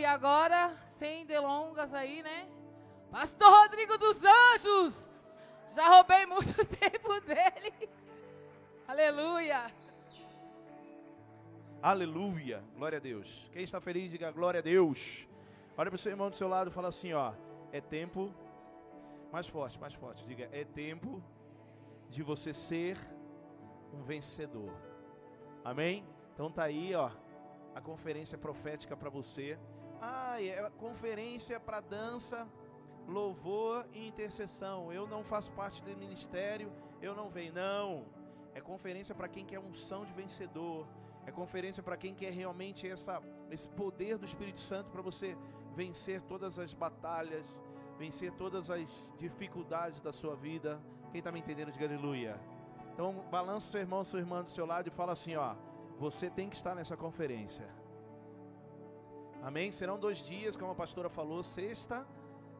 Aleluia. Agora, sem delongas aí, né? Pastor Rodrigo dos Anjos. Já roubei muito tempo dele. Aleluia. Aleluia. Glória a Deus. Quem está feliz, diga glória a Deus. Olha para o seu irmão do seu lado e fala assim, ó. É tempo. Mais forte, mais forte. Diga, é tempo de você ser um vencedor. Amém? Então tá aí, ó, a conferência profética para você. Ah, é conferência para dança, louvor e intercessão. Eu não faço parte do ministério, eu não venho não. É conferência para quem quer unção de vencedor. É conferência para quem quer realmente essa, esse poder do Espírito Santo para você vencer todas as batalhas, vencer todas as dificuldades da sua vida. Quem está me entendendo, diga aleluia. Então, balança seu irmão, sua irmã do seu lado e fala assim: ó, você tem que estar nessa conferência. Amém? Serão dois dias, como a pastora falou, sexta,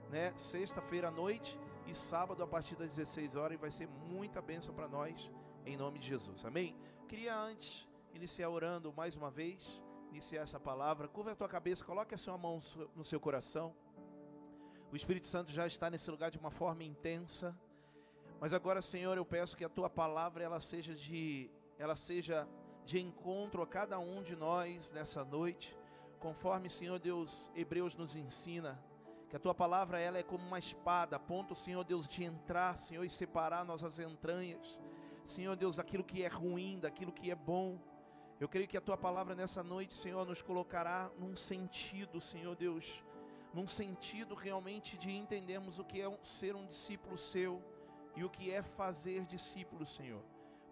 né? Sexta-feira à noite e sábado a partir das 16 horas e vai ser muita bênção para nós, em nome de Jesus. Amém? Queria antes iniciar orando mais uma vez, iniciar essa palavra. Curva a tua cabeça, coloque a sua mão no seu coração. O Espírito Santo já está nesse lugar de uma forma intensa. Mas agora, Senhor, eu peço que a tua palavra ela seja de ela seja de encontro a cada um de nós nessa noite, conforme, Senhor Deus, Hebreus nos ensina, que a tua palavra ela é como uma espada, a ponto, Senhor Deus, de entrar, Senhor, e separar nossas entranhas. Senhor Deus, aquilo que é ruim, daquilo que é bom. Eu creio que a tua palavra nessa noite, Senhor, nos colocará num sentido, Senhor Deus, num sentido realmente de entendermos o que é ser um discípulo seu e o que é fazer discípulo, Senhor.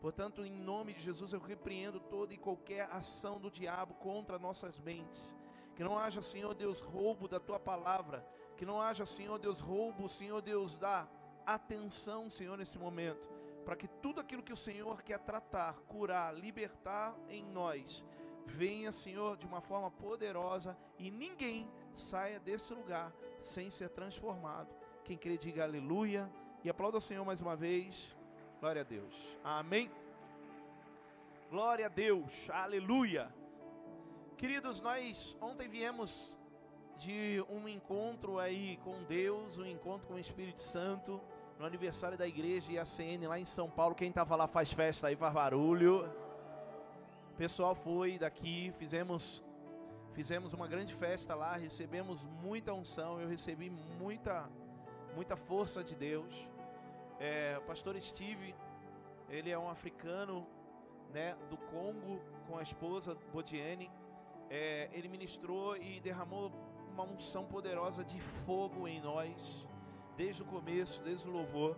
Portanto, em nome de Jesus, eu repreendo toda e qualquer ação do diabo contra nossas mentes. Que não haja, Senhor Deus, roubo da tua palavra. Que não haja, Senhor Deus, roubo, Senhor Deus, da atenção, Senhor, nesse momento para que tudo aquilo que o Senhor quer tratar, curar, libertar em nós, venha, Senhor, de uma forma poderosa e ninguém saia desse lugar sem ser transformado. Quem crê, diga aleluia e aplauda o Senhor mais uma vez. Glória a Deus. Amém. Glória a Deus. Aleluia. Queridos, nós ontem viemos de um encontro aí com Deus, um encontro com o Espírito Santo no aniversário da igreja IACN lá em São Paulo. Quem estava lá faz festa aí, faz barulho. O pessoal foi daqui, fizemos fizemos uma grande festa lá, recebemos muita unção, eu recebi muita muita força de Deus. É, o pastor Steve, ele é um africano, né, do Congo, com a esposa Bodiene. É, ele ministrou e derramou uma unção poderosa de fogo em nós desde o começo, desde o louvor.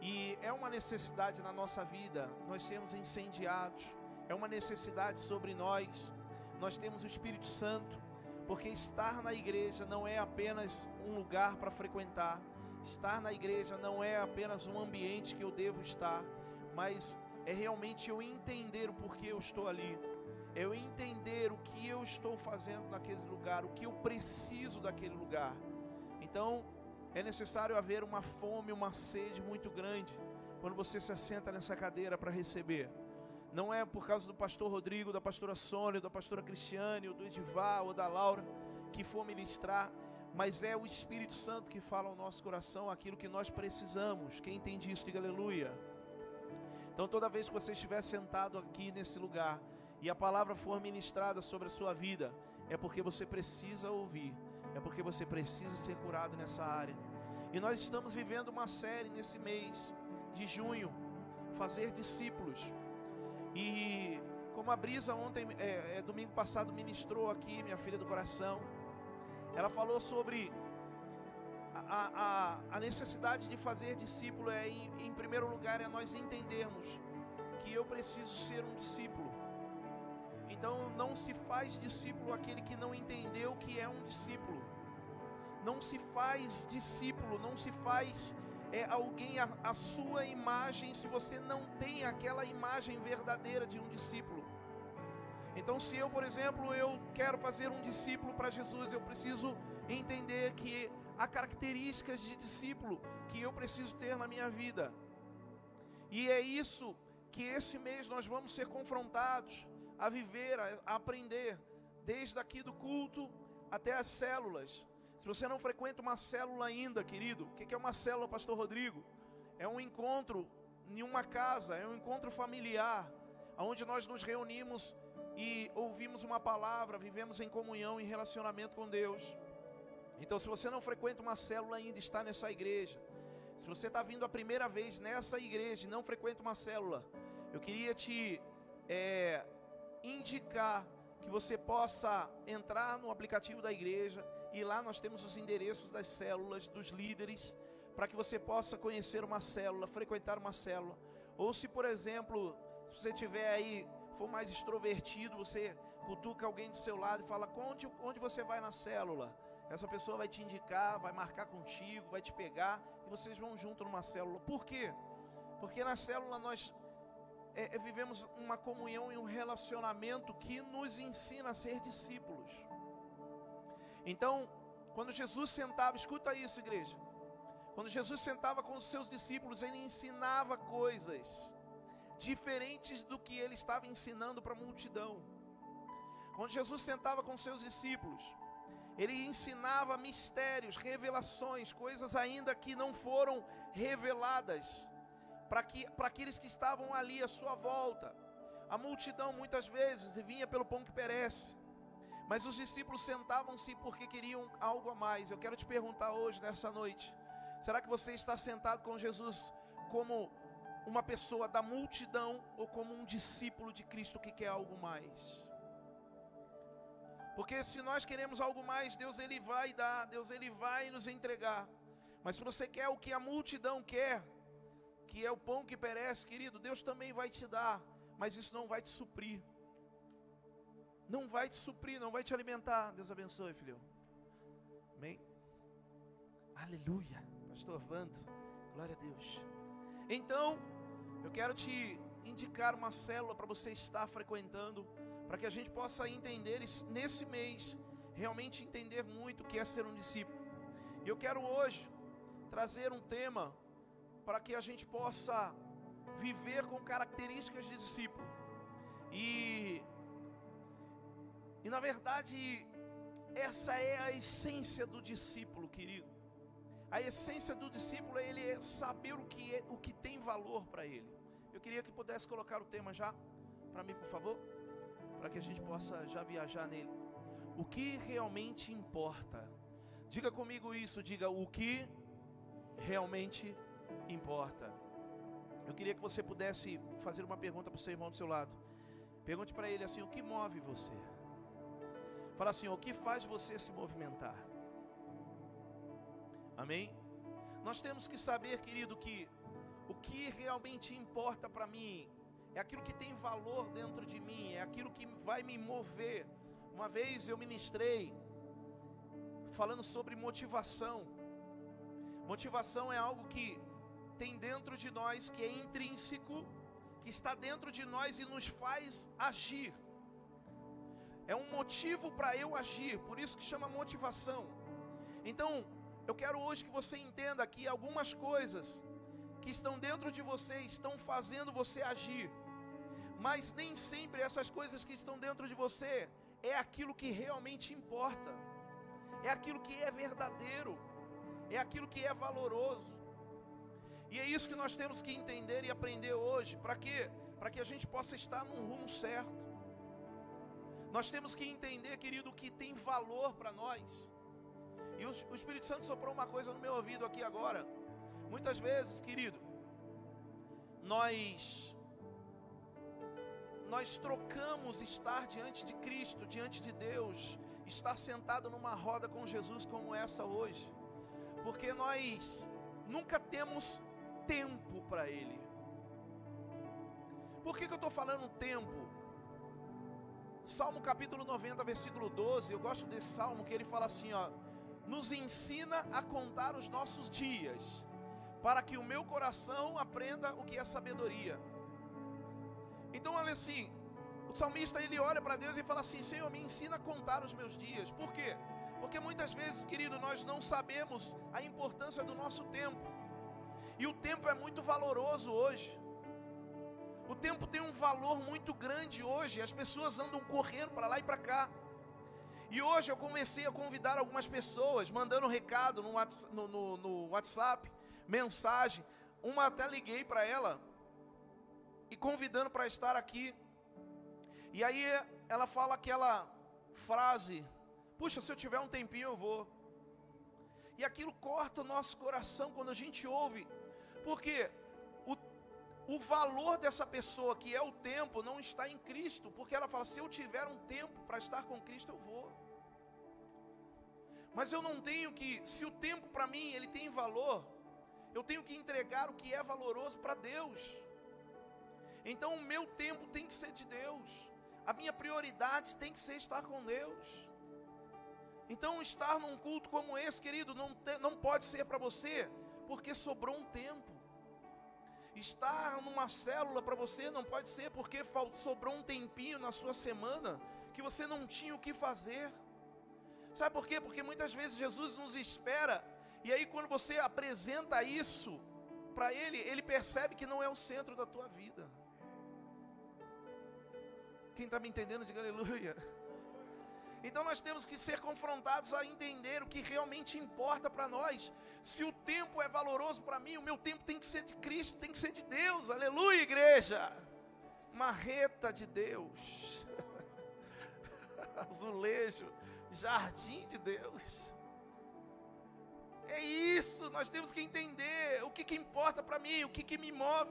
E é uma necessidade na nossa vida nós sermos incendiados, é uma necessidade sobre nós. Nós temos o Espírito Santo, porque estar na igreja não é apenas um lugar para frequentar, estar na igreja não é apenas um ambiente que eu devo estar, mas é realmente eu entender o porquê eu estou ali, é eu entender o que eu estou fazendo naquele lugar, o que eu preciso daquele lugar. Então, é necessário haver uma fome, uma sede muito grande quando você se assenta nessa cadeira para receber. Não é por causa do pastor Rodrigo, da pastora Sônia, da pastora Cristiane, ou do Edivar, ou da Laura, que for ministrar, mas é o Espírito Santo que fala ao nosso coração aquilo que nós precisamos. Quem entende isso, diga aleluia. Então, toda vez que você estiver sentado aqui nesse lugar e a palavra for ministrada sobre a sua vida, é porque você precisa ouvir é porque você precisa ser curado nessa área. E nós estamos vivendo uma série nesse mês de junho, fazer discípulos. E como a Brisa ontem, é, é, domingo passado, ministrou aqui, minha filha do coração, ela falou sobre a, a, a necessidade de fazer discípulo é, em, em primeiro lugar, é nós entendermos que eu preciso ser um discípulo. Então não se faz discípulo aquele que não entendeu que é um discípulo. Não se faz discípulo, não se faz é, alguém a, a sua imagem se você não tem aquela imagem verdadeira de um discípulo. Então, se eu, por exemplo, eu quero fazer um discípulo para Jesus, eu preciso entender que há características de discípulo que eu preciso ter na minha vida. E é isso que esse mês nós vamos ser confrontados a viver, a, aprender, desde aqui do culto, até as células. Se você não frequenta uma célula ainda, querido, o que é uma célula, Pastor Rodrigo? É um encontro em uma casa, é um encontro familiar, onde nós nos reunimos e ouvimos uma palavra, vivemos em comunhão, em relacionamento com Deus. Então, se você não frequenta uma célula ainda, está nessa igreja. Se você está vindo a primeira vez nessa igreja e não frequenta uma célula, eu queria te é, indicar que você possa entrar no aplicativo da igreja e lá nós temos os endereços das células, dos líderes, para que você possa conhecer uma célula, frequentar uma célula. Ou se, por exemplo, se você tiver aí, for mais extrovertido, você cutuca alguém do seu lado e fala: onde, onde você vai na célula? Essa pessoa vai te indicar, vai marcar contigo, vai te pegar e vocês vão junto numa célula. Por quê? Porque na célula nós é, é, vivemos uma comunhão e um relacionamento que nos ensina a ser discípulos. Então, quando Jesus sentava, escuta isso, igreja. Quando Jesus sentava com os seus discípulos, ele ensinava coisas diferentes do que ele estava ensinando para a multidão. Quando Jesus sentava com seus discípulos, ele ensinava mistérios, revelações, coisas ainda que não foram reveladas para aqueles que estavam ali à sua volta. A multidão muitas vezes vinha pelo pão que perece, mas os discípulos sentavam-se porque queriam algo a mais. Eu quero te perguntar hoje, nessa noite: será que você está sentado com Jesus como uma pessoa da multidão ou como um discípulo de Cristo que quer algo mais? Porque se nós queremos algo mais, Deus ele vai dar, Deus ele vai nos entregar. Mas se você quer o que a multidão quer, que é o pão que perece, querido, Deus também vai te dar, mas isso não vai te suprir. Não vai te suprir, não vai te alimentar. Deus abençoe, filho. Amém. Aleluia. Pastor Vando, glória a Deus. Então, eu quero te indicar uma célula para você estar frequentando, para que a gente possa entender nesse mês, realmente entender muito o que é ser um discípulo. E eu quero hoje trazer um tema para que a gente possa viver com características de discípulo. E, e na verdade, essa é a essência do discípulo, querido. A essência do discípulo é ele saber o que, é, o que tem valor para ele. Eu queria que pudesse colocar o tema já para mim, por favor, para que a gente possa já viajar nele. O que realmente importa? Diga comigo isso, diga o que realmente importa. Eu queria que você pudesse fazer uma pergunta para o seu irmão do seu lado. Pergunte para ele assim: o que move você? Fala assim: o que faz você se movimentar? Amém? Nós temos que saber, querido, que o que realmente importa para mim é aquilo que tem valor dentro de mim, é aquilo que vai me mover. Uma vez eu ministrei falando sobre motivação. Motivação é algo que tem dentro de nós que é intrínseco, que está dentro de nós e nos faz agir. É um motivo para eu agir, por isso que chama motivação. Então, eu quero hoje que você entenda que algumas coisas que estão dentro de você estão fazendo você agir, mas nem sempre essas coisas que estão dentro de você é aquilo que realmente importa, é aquilo que é verdadeiro, é aquilo que é valoroso. E é isso que nós temos que entender e aprender hoje. Para quê? Para que a gente possa estar num rumo certo. Nós temos que entender, querido, o que tem valor para nós. E o, Espírito Santo soprou uma coisa no meu ouvido aqui agora. Muitas vezes, querido, nós nós trocamos estar diante de Cristo, diante de Deus, estar sentado numa roda com Jesus como essa hoje, porque nós nunca temos tempo para Ele. Por que, que eu estou falando tempo? Salmo capítulo 90, versículo 12. Eu gosto desse salmo que ele fala assim: ó, nos ensina a contar os nossos dias, para que o meu coração aprenda o que é sabedoria. Então, olha assim, o salmista ele olha para Deus e fala assim: Senhor, me ensina a contar os meus dias. Por quê? Porque muitas vezes, querido, nós não sabemos a importância do nosso tempo. E o tempo é muito valoroso hoje. O tempo tem um valor muito grande hoje. As pessoas andam correndo para lá e para cá. E hoje eu comecei a convidar algumas pessoas, mandando recado no, no, no, no WhatsApp, mensagem. Uma até liguei para ela e convidando para estar aqui. E aí ela fala aquela frase: Puxa, se eu tiver um tempinho eu vou. E aquilo corta o nosso coração quando a gente ouve, porque o, o valor dessa pessoa, que é o tempo, não está em Cristo, porque ela fala: se eu tiver um tempo para estar com Cristo, eu vou. Mas eu não tenho que, se o tempo para mim ele tem valor, eu tenho que entregar o que é valoroso para Deus. Então o meu tempo tem que ser de Deus. A minha prioridade tem que ser estar com Deus. Então estar num culto como esse, querido, não, te, não pode ser para você, porque sobrou um tempo. Estar numa célula para você não pode ser porque sobrou um tempinho na sua semana que você não tinha o que fazer. Sabe por quê? Porque muitas vezes Jesus nos espera, e aí quando você apresenta isso para Ele, Ele percebe que não é o centro da tua vida. Quem está me entendendo, diga aleluia. Então nós temos que ser confrontados a entender o que realmente importa para nós. Se o tempo é valoroso para mim, o meu tempo tem que ser de Cristo, tem que ser de Deus. Aleluia, igreja. Marreta de Deus. Azulejo jardim de Deus. É isso, nós temos que entender o que, que importa para mim, o que, que me move.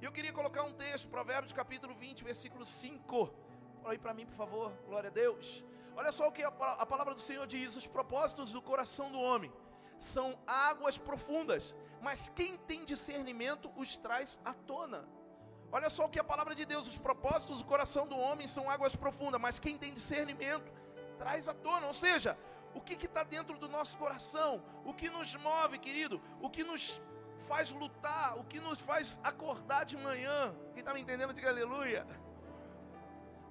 Eu queria colocar um texto, Provérbios capítulo 20, versículo 5. Olha aí para mim, por favor, glória a Deus. Olha só o que a, a palavra do Senhor diz: os propósitos do coração do homem são águas profundas, mas quem tem discernimento os traz à tona. Olha só o que a palavra de Deus, os propósitos do coração do homem são águas profundas, mas quem tem discernimento traz à tona, ou seja, o que está dentro do nosso coração, o que nos move, querido, o que nos faz lutar, o que nos faz acordar de manhã. Quem está me entendendo, diga aleluia.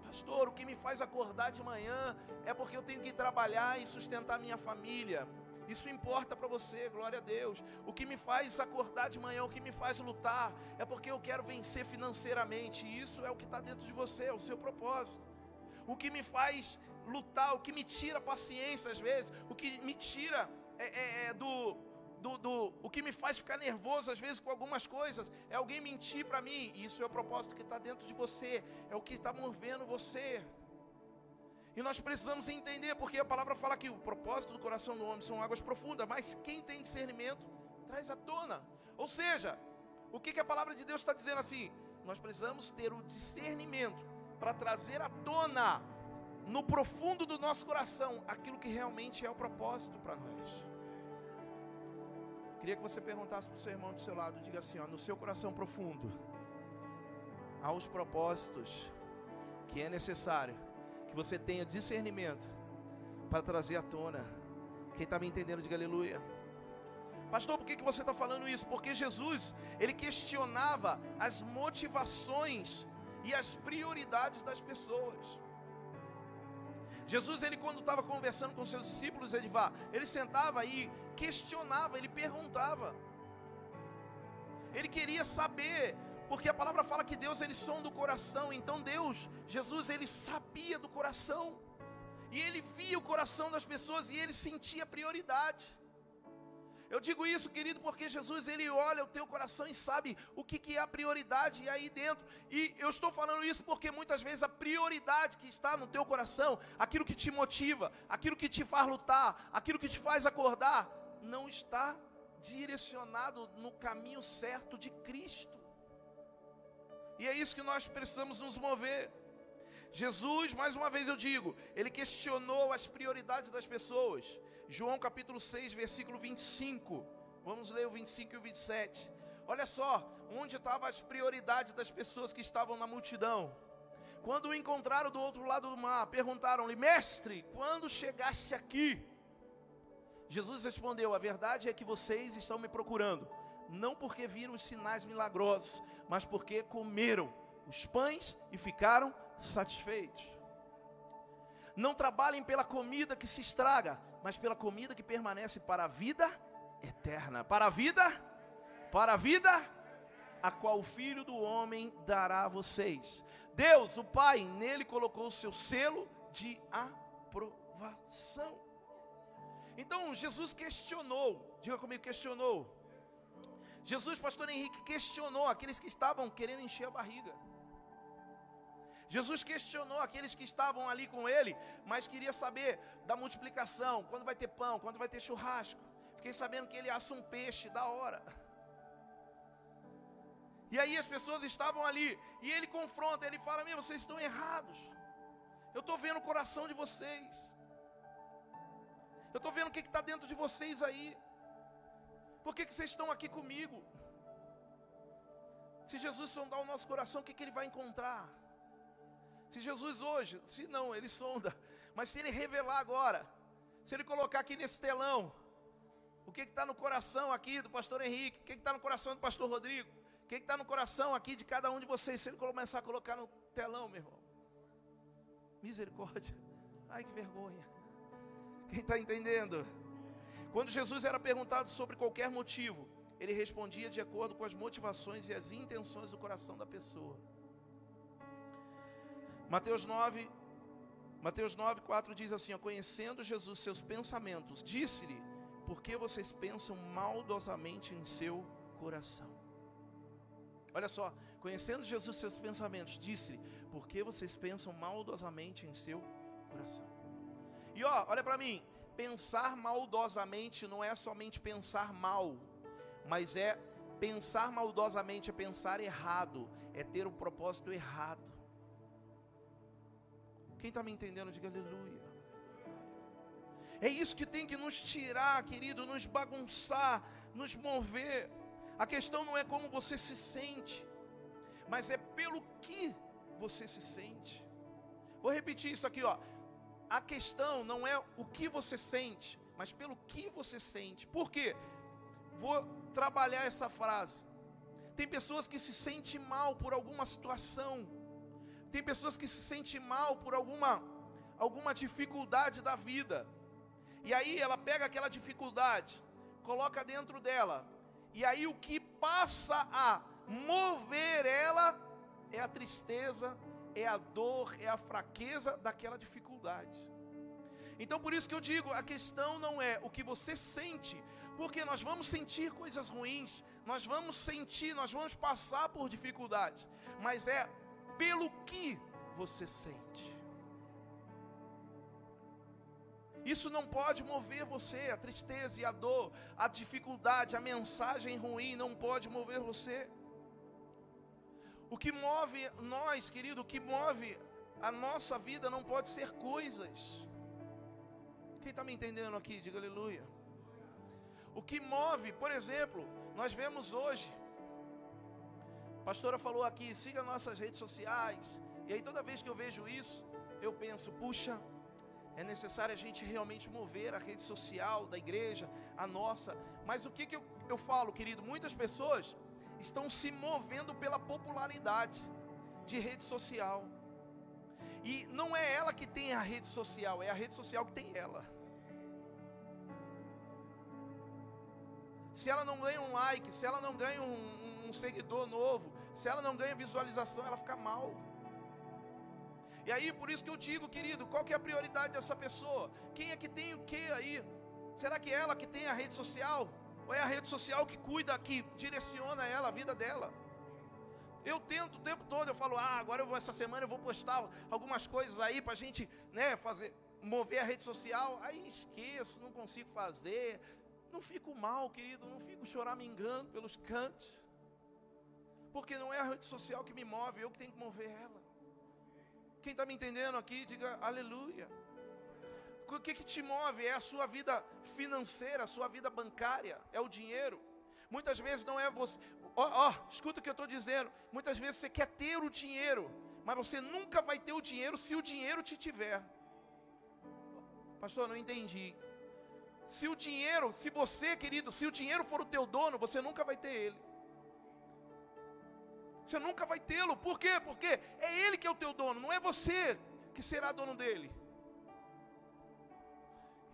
Pastor, o que me faz acordar de manhã é porque eu tenho que trabalhar e sustentar minha família. Isso importa para você, glória a Deus. O que me faz acordar de manhã, o que me faz lutar, é porque eu quero vencer financeiramente. Isso é o que está dentro de você, é o seu propósito. O que me faz lutar, o que me tira paciência às vezes, o que me tira é, é, é do, do, do, o que me faz ficar nervoso às vezes com algumas coisas, é alguém mentir para mim. E isso é o propósito que está dentro de você, é o que está movendo você. E nós precisamos entender, porque a palavra fala que o propósito do coração do homem são águas profundas, mas quem tem discernimento traz à tona. Ou seja, o que, que a palavra de Deus está dizendo assim? Nós precisamos ter o discernimento para trazer à tona no profundo do nosso coração aquilo que realmente é o propósito para nós. Queria que você perguntasse para o seu irmão do seu lado, diga assim, ó, no seu coração profundo, há os propósitos que é necessário que você tenha discernimento para trazer à tona. Quem está me entendendo, diga aleluia. Pastor, por que, que você está falando isso? Porque Jesus, ele questionava as motivações e as prioridades das pessoas. Jesus, ele quando estava conversando com seus discípulos, ele, vá, ele sentava e questionava, ele perguntava. Ele queria saber, porque a palavra fala que Deus ele sonda o coração. Então Deus, Jesus, ele sabia do coração. E ele via o coração das pessoas e ele sentia prioridade. Eu digo isso, querido, porque Jesus ele olha o teu coração e sabe o que, que é a prioridade aí dentro. E eu estou falando isso porque muitas vezes a prioridade que está no teu coração, aquilo que te motiva, aquilo que te faz lutar, aquilo que te faz acordar, não está direcionado no caminho certo de Cristo. E é isso que nós precisamos nos mover. Jesus, mais uma vez eu digo, ele questionou as prioridades das pessoas. João capítulo 6, versículo 25. Vamos ler o 25 e o 27. Olha só, onde estavam as prioridades das pessoas que estavam na multidão. Quando o encontraram do outro lado do mar, perguntaram-lhe: Mestre, quando chegaste aqui? Jesus respondeu: A verdade é que vocês estão me procurando, não porque viram os sinais milagrosos, mas porque comeram os pães e ficaram satisfeitos. Não trabalhem pela comida que se estraga, mas pela comida que permanece para a vida eterna. Para a vida, para a vida, a qual o Filho do Homem dará a vocês. Deus, o Pai, nele colocou o seu selo de aprovação. Então Jesus questionou, diga comigo, questionou. Jesus, pastor Henrique, questionou aqueles que estavam querendo encher a barriga. Jesus questionou aqueles que estavam ali com ele, mas queria saber da multiplicação, quando vai ter pão, quando vai ter churrasco. Fiquei sabendo que ele assa um peixe da hora. E aí as pessoas estavam ali, e ele confronta, ele fala: Meu, vocês estão errados. Eu estou vendo o coração de vocês. Eu estou vendo o que está dentro de vocês aí. Por que, que vocês estão aqui comigo? Se Jesus sondar o nosso coração, o que, que ele vai encontrar? Se Jesus hoje, se não, ele sonda, mas se ele revelar agora, se ele colocar aqui nesse telão, o que está no coração aqui do pastor Henrique, o que está no coração do pastor Rodrigo, o que está no coração aqui de cada um de vocês, se ele começar a colocar no telão, meu irmão. Misericórdia. Ai que vergonha. Quem está entendendo? Quando Jesus era perguntado sobre qualquer motivo, ele respondia de acordo com as motivações e as intenções do coração da pessoa. Mateus 9, Mateus 9, 4 diz assim: ó, Conhecendo Jesus seus pensamentos, disse-lhe: Por que vocês pensam maldosamente em seu coração? Olha só, conhecendo Jesus seus pensamentos, disse-lhe: Por que vocês pensam maldosamente em seu coração? E ó, olha para mim, pensar maldosamente não é somente pensar mal, mas é pensar maldosamente, é pensar errado, é ter um propósito errado. Quem está me entendendo, diga aleluia. É isso que tem que nos tirar, querido, nos bagunçar, nos mover. A questão não é como você se sente, mas é pelo que você se sente. Vou repetir isso aqui, ó. A questão não é o que você sente, mas pelo que você sente. Por quê? Vou trabalhar essa frase. Tem pessoas que se sentem mal por alguma situação tem pessoas que se sentem mal por alguma alguma dificuldade da vida. E aí ela pega aquela dificuldade, coloca dentro dela. E aí o que passa a mover ela é a tristeza, é a dor, é a fraqueza daquela dificuldade. Então por isso que eu digo, a questão não é o que você sente, porque nós vamos sentir coisas ruins, nós vamos sentir, nós vamos passar por dificuldades, mas é pelo que você sente. Isso não pode mover você, a tristeza e a dor, a dificuldade, a mensagem ruim não pode mover você. O que move nós, querido, o que move a nossa vida não pode ser coisas. Quem está me entendendo aqui, diga aleluia. O que move, por exemplo, nós vemos hoje pastora falou aqui, siga nossas redes sociais. E aí toda vez que eu vejo isso, eu penso, puxa, é necessário a gente realmente mover a rede social da igreja, a nossa. Mas o que, que eu, eu falo, querido? Muitas pessoas estão se movendo pela popularidade de rede social. E não é ela que tem a rede social, é a rede social que tem ela. Se ela não ganha um like, se ela não ganha um, um seguidor novo, se ela não ganha visualização, ela fica mal. E aí, por isso que eu digo, querido, qual que é a prioridade dessa pessoa? Quem é que tem o que aí? Será que é ela que tem a rede social? Ou é a rede social que cuida, que direciona ela, a vida dela? Eu tento o tempo todo, eu falo, ah, agora eu vou, essa semana eu vou postar algumas coisas aí para a gente, né, fazer, mover a rede social. Aí esqueço, não consigo fazer. Não fico mal, querido, não fico choramingando pelos cantos. Porque não é a rede social que me move, eu que tenho que mover ela. Quem está me entendendo aqui, diga aleluia. O que, que te move é a sua vida financeira, a sua vida bancária, é o dinheiro. Muitas vezes não é você. Ó, oh, oh, escuta o que eu estou dizendo. Muitas vezes você quer ter o dinheiro, mas você nunca vai ter o dinheiro se o dinheiro te tiver. Pastor, não entendi. Se o dinheiro, se você, querido, se o dinheiro for o teu dono, você nunca vai ter ele. Você nunca vai tê-lo. Por quê? Porque é Ele que é o teu dono, não é você que será dono dele.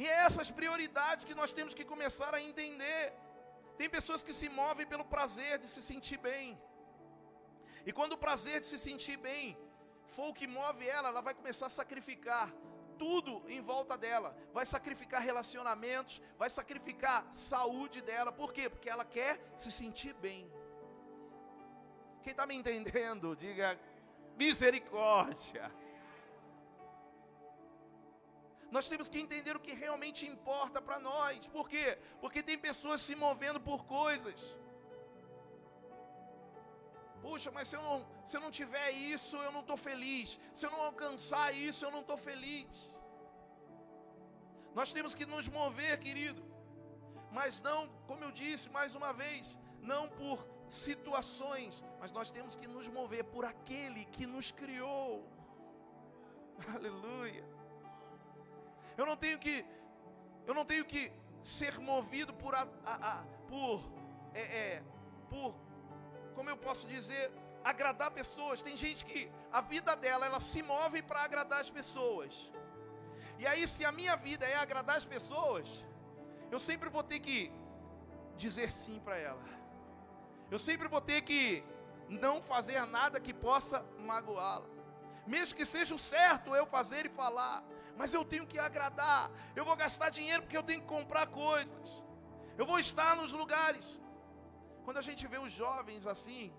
E é essas prioridades que nós temos que começar a entender. Tem pessoas que se movem pelo prazer de se sentir bem. E quando o prazer de se sentir bem for o que move ela, ela vai começar a sacrificar tudo em volta dela, vai sacrificar relacionamentos, vai sacrificar saúde dela, por quê? Porque ela quer se sentir bem. Quem está me entendendo, diga misericórdia. Nós temos que entender o que realmente importa para nós, por quê? Porque tem pessoas se movendo por coisas. Puxa, mas se eu não, se eu não tiver isso, eu não estou feliz. Se eu não alcançar isso, eu não estou feliz. Nós temos que nos mover, querido. Mas não, como eu disse mais uma vez, não por situações, mas nós temos que nos mover por aquele que nos criou. Aleluia. Eu não tenho que, eu não tenho que ser movido por, a, a, a por, é, é, por como eu posso dizer, agradar pessoas. Tem gente que a vida dela, ela se move para agradar as pessoas. E aí, se a minha vida é agradar as pessoas, eu sempre vou ter que dizer sim para ela. Eu sempre vou ter que não fazer nada que possa magoá-la. Mesmo que seja o certo eu fazer e falar, mas eu tenho que agradar. Eu vou gastar dinheiro porque eu tenho que comprar coisas. Eu vou estar nos lugares. Quando a gente vê os jovens assim,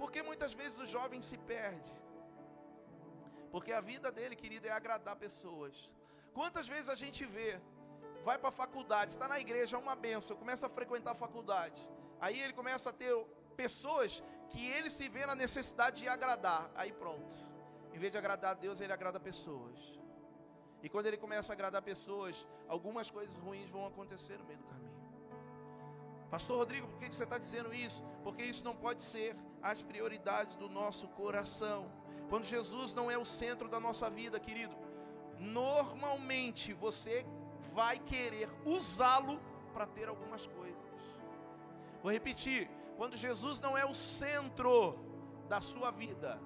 porque muitas vezes o jovem se perde? Porque a vida dele, querido, é agradar pessoas. Quantas vezes a gente vê, vai para a faculdade, está na igreja, é uma benção, começa a frequentar a faculdade. Aí ele começa a ter pessoas que ele se vê na necessidade de agradar. Aí pronto. Em vez de agradar a Deus, ele agrada pessoas. E quando ele começa a agradar pessoas, algumas coisas ruins vão acontecer no meio do caminho. Pastor Rodrigo, por que você está dizendo isso? Porque isso não pode ser as prioridades do nosso coração. Quando Jesus não é o centro da nossa vida, querido, normalmente você vai querer usá-lo para ter algumas coisas. Vou repetir: quando Jesus não é o centro da sua vida,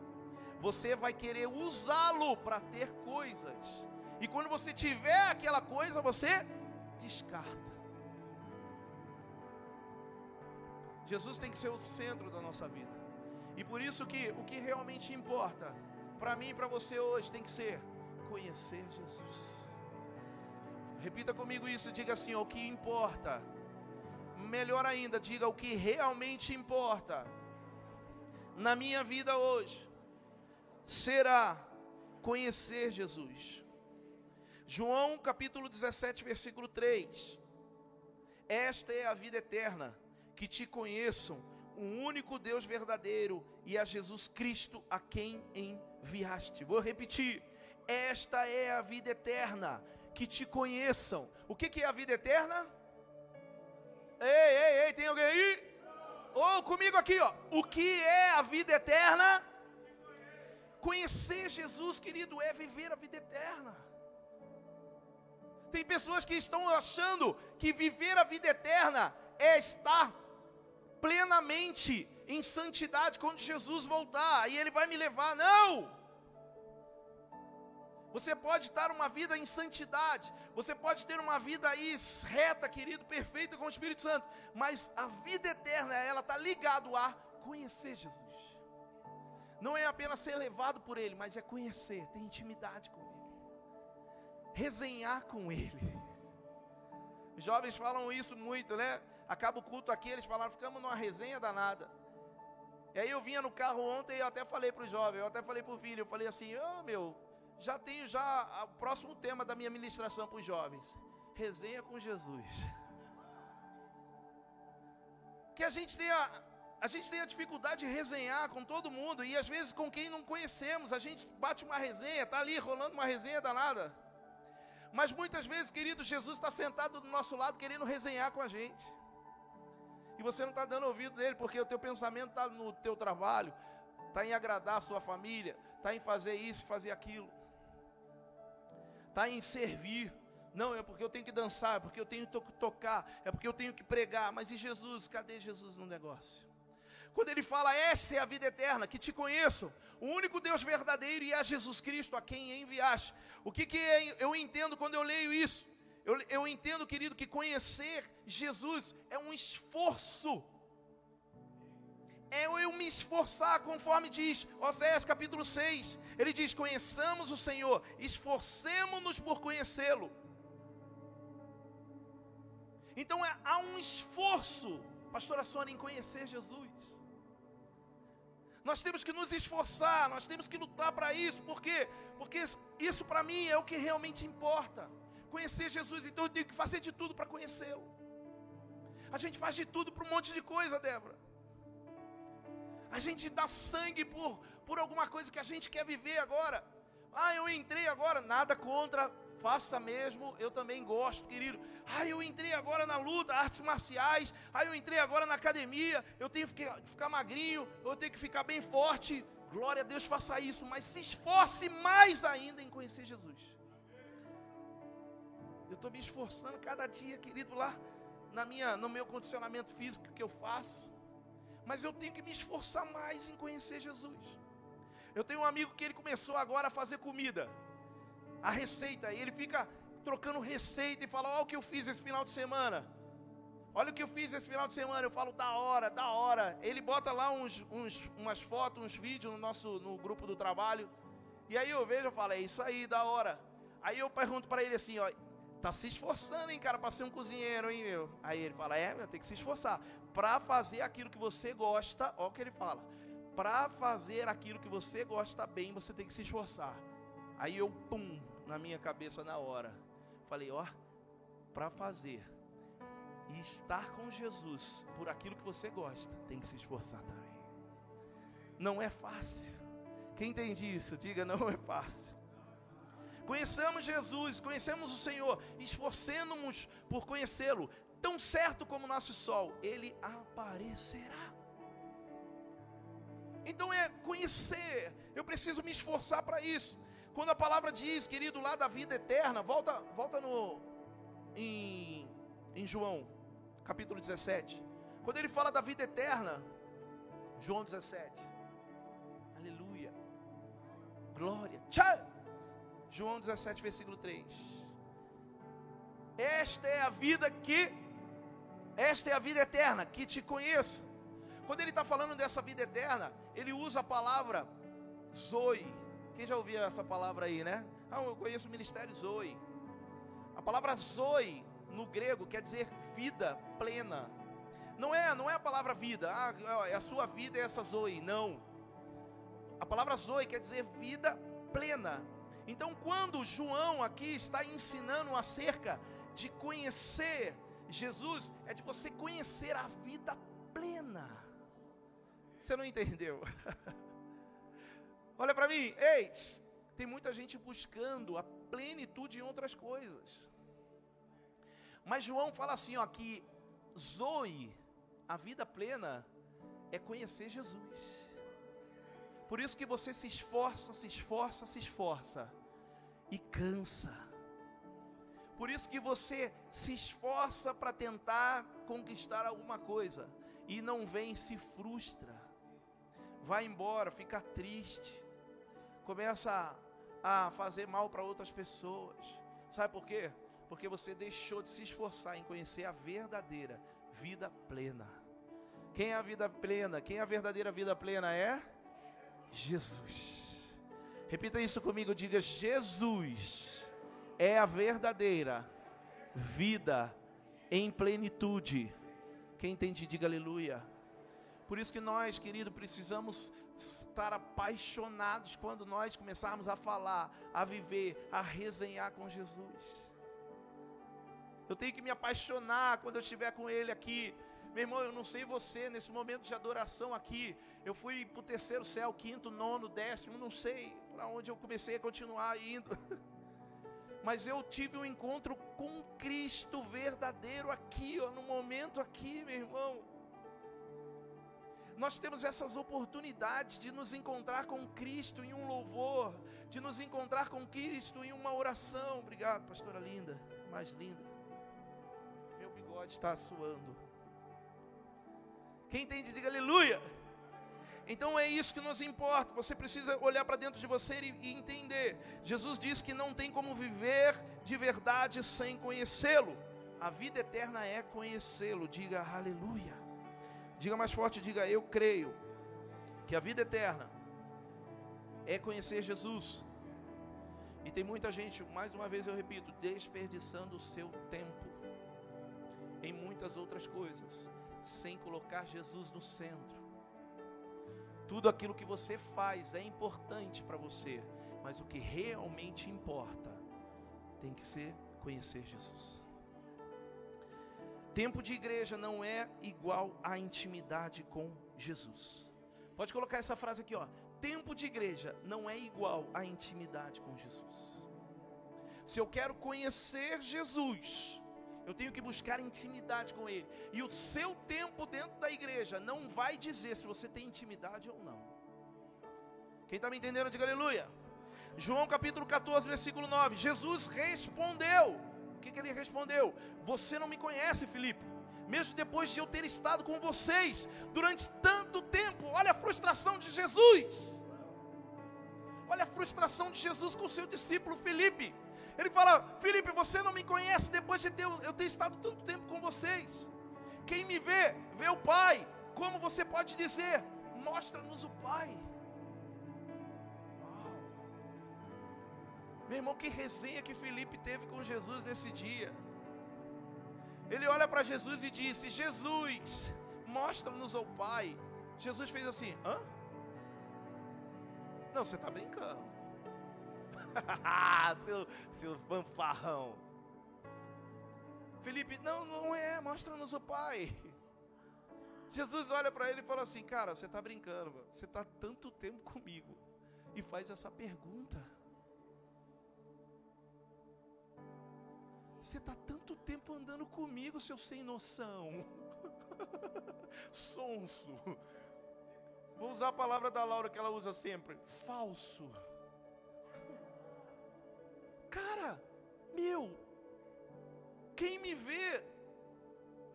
você vai querer usá-lo para ter coisas. E quando você tiver aquela coisa, você descarta. Jesus tem que ser o centro da nossa vida. E por isso que o que realmente importa para mim e para você hoje tem que ser conhecer Jesus. Repita comigo isso, diga assim: o que importa. Melhor ainda, diga o que realmente importa na minha vida hoje será conhecer Jesus. João capítulo 17, versículo 3. Esta é a vida eterna que te conheçam, o único Deus verdadeiro e a Jesus Cristo a quem enviaste. Vou repetir: esta é a vida eterna, que te conheçam. O que, que é a vida eterna? Ei, ei, ei, tem alguém aí? Ou oh, comigo aqui, ó. O que é a vida eterna? Conhecer Jesus, querido, é viver a vida eterna. Tem pessoas que estão achando que viver a vida eterna é estar plenamente em santidade quando Jesus voltar, e Ele vai me levar. Não! Você pode estar uma vida em santidade, você pode ter uma vida aí reta, querido, perfeita com o Espírito Santo, mas a vida eterna, ela está ligado a conhecer Jesus. Não é apenas ser levado por Ele, mas é conhecer, ter intimidade com Ele, resenhar com Ele. Os jovens falam isso muito, né? Acaba o culto aqui, eles falaram, ficamos numa resenha danada. E aí eu vinha no carro ontem e eu até falei para o jovem, eu até falei para o filho, eu falei assim, oh, meu, já tenho já o próximo tema da minha ministração para os jovens. Resenha com Jesus. Que a gente tenha a gente tem a dificuldade de resenhar com todo mundo e às vezes com quem não conhecemos, a gente bate uma resenha, tá ali rolando uma resenha danada. Mas muitas vezes, querido, Jesus está sentado do nosso lado querendo resenhar com a gente e você não está dando ouvido dele, porque o teu pensamento está no teu trabalho, está em agradar a sua família, está em fazer isso, fazer aquilo, está em servir. Não, é porque eu tenho que dançar, é porque eu tenho que tocar, é porque eu tenho que pregar. Mas e Jesus? Cadê Jesus no negócio? Quando ele fala, essa é a vida eterna, que te conheçam, o único Deus verdadeiro e a Jesus Cristo a quem enviaste. O que, que eu entendo quando eu leio isso? Eu, eu entendo, querido, que conhecer Jesus é um esforço é eu me esforçar, conforme diz Oséias capítulo 6. Ele diz: Conheçamos o Senhor, esforcemos-nos por conhecê-lo. Então é, há um esforço, pastora Sônia, em conhecer Jesus. Nós temos que nos esforçar, nós temos que lutar para isso, por quê? Porque isso para mim é o que realmente importa. Conhecer Jesus, então eu tenho que fazer de tudo para conhecê-lo. A gente faz de tudo para um monte de coisa, Débora. A gente dá sangue por, por alguma coisa que a gente quer viver agora. Ah, eu entrei agora, nada contra, faça mesmo, eu também gosto, querido. Ah, eu entrei agora na luta, artes marciais. Ah, eu entrei agora na academia, eu tenho que ficar magrinho, eu tenho que ficar bem forte. Glória a Deus, faça isso, mas se esforce mais ainda em conhecer Jesus. Eu estou me esforçando cada dia, querido, lá na minha, no meu condicionamento físico que eu faço mas eu tenho que me esforçar mais em conhecer Jesus. Eu tenho um amigo que ele começou agora a fazer comida, a receita, e ele fica trocando receita e fala: Olha o que eu fiz esse final de semana. Olha o que eu fiz esse final de semana. Eu falo: Da hora, da hora. Ele bota lá uns, uns, umas fotos, uns vídeos no nosso no grupo do trabalho. E aí eu vejo, eu falo: É isso aí, da hora. Aí eu pergunto para ele assim: Ó, tá se esforçando, hein, cara, para ser um cozinheiro, hein, meu? Aí ele fala: É, tem que se esforçar para fazer aquilo que você gosta, olha o que ele fala. Para fazer aquilo que você gosta bem, você tem que se esforçar. Aí eu, pum, na minha cabeça na hora. Falei, ó, para fazer e estar com Jesus por aquilo que você gosta, tem que se esforçar também. Não é fácil. Quem entende isso, diga, não é fácil. Conheçamos Jesus, conhecemos o Senhor, esforcemos por conhecê-lo, tão certo como o nosso sol, ele aparecerá. Então é conhecer, eu preciso me esforçar para isso. Quando a palavra diz, querido, lá da vida eterna, volta, volta no em, em João, capítulo 17. Quando ele fala da vida eterna, João 17. Aleluia. Glória. Tchau. João 17, versículo 3. Esta é a vida que esta é a vida eterna, que te conheça. Quando ele está falando dessa vida eterna, ele usa a palavra Zoe. Quem já ouviu essa palavra aí, né? Ah, eu conheço o ministério Zoe. A palavra Zoe no grego quer dizer vida plena. Não é, não é a palavra vida. Ah, é a sua vida é essa Zoe. Não. A palavra Zoe quer dizer vida plena. Então, quando João aqui está ensinando acerca de conhecer Jesus é de você conhecer a vida plena. Você não entendeu? Olha para mim, eis, tem muita gente buscando a plenitude em outras coisas. Mas João fala assim, ó, que Zoe, a vida plena, é conhecer Jesus. Por isso que você se esforça, se esforça, se esforça e cansa por isso que você se esforça para tentar conquistar alguma coisa e não vem, se frustra. Vai embora, fica triste. Começa a, a fazer mal para outras pessoas. Sabe por quê? Porque você deixou de se esforçar em conhecer a verdadeira vida plena. Quem é a vida plena? Quem é a verdadeira vida plena é Jesus. Repita isso comigo, diga Jesus é a verdadeira vida em plenitude. Quem entende, diga aleluia. Por isso que nós, querido, precisamos estar apaixonados quando nós começarmos a falar, a viver, a resenhar com Jesus. Eu tenho que me apaixonar quando eu estiver com Ele aqui. Meu irmão, eu não sei você, nesse momento de adoração aqui, eu fui para o terceiro céu, quinto, nono, décimo, não sei para onde eu comecei a continuar indo. mas eu tive um encontro com Cristo verdadeiro aqui, ó, no momento aqui, meu irmão. Nós temos essas oportunidades de nos encontrar com Cristo em um louvor, de nos encontrar com Cristo em uma oração. Obrigado, pastora linda, mais linda. Meu bigode está suando. Quem entende, diga aleluia. Então é isso que nos importa. Você precisa olhar para dentro de você e, e entender. Jesus diz que não tem como viver de verdade sem conhecê-lo. A vida eterna é conhecê-lo. Diga aleluia. Diga mais forte, diga eu creio que a vida eterna é conhecer Jesus. E tem muita gente, mais uma vez eu repito, desperdiçando o seu tempo em muitas outras coisas, sem colocar Jesus no centro. Tudo aquilo que você faz é importante para você, mas o que realmente importa tem que ser conhecer Jesus. Tempo de igreja não é igual à intimidade com Jesus. Pode colocar essa frase aqui, ó. Tempo de igreja não é igual à intimidade com Jesus. Se eu quero conhecer Jesus, eu tenho que buscar intimidade com Ele. E o seu tempo dentro da igreja não vai dizer se você tem intimidade ou não. Quem está me entendendo, diga aleluia. João capítulo 14, versículo 9. Jesus respondeu. O que, que ele respondeu? Você não me conhece, Filipe. Mesmo depois de eu ter estado com vocês durante tanto tempo. Olha a frustração de Jesus. Olha a frustração de Jesus com o seu discípulo Filipe. Ele fala: Felipe, você não me conhece depois de ter, eu ter estado tanto tempo com vocês. Quem me vê, vê o Pai. Como você pode dizer? Mostra-nos o Pai. Uau. Meu irmão, que resenha que Felipe teve com Jesus nesse dia. Ele olha para Jesus e disse: Jesus, mostra-nos o Pai. Jesus fez assim: hã? Não, você está brincando. seu, seu fanfarrão. Felipe, não, não é, mostra-nos o Pai. Jesus olha para ele e fala assim: Cara, você está brincando, você está tanto tempo comigo e faz essa pergunta. Você está tanto tempo andando comigo, seu sem noção, sonso. Vou usar a palavra da Laura que ela usa sempre: falso. Cara, meu, quem me vê,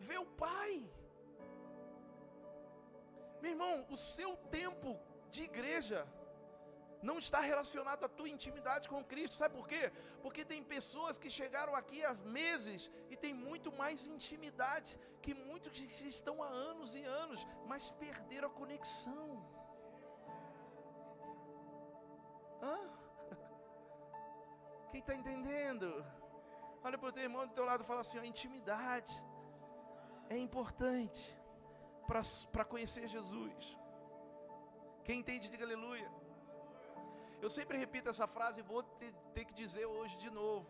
vê o Pai. Meu irmão, o seu tempo de igreja não está relacionado à tua intimidade com Cristo. Sabe por quê? Porque tem pessoas que chegaram aqui há meses e têm muito mais intimidade que muitos que estão há anos e anos, mas perderam a conexão. Hã? Quem está entendendo? Olha para o teu irmão do teu lado e fala assim: a intimidade é importante para conhecer Jesus. Quem entende, diga aleluia. Eu sempre repito essa frase e vou ter, ter que dizer hoje de novo.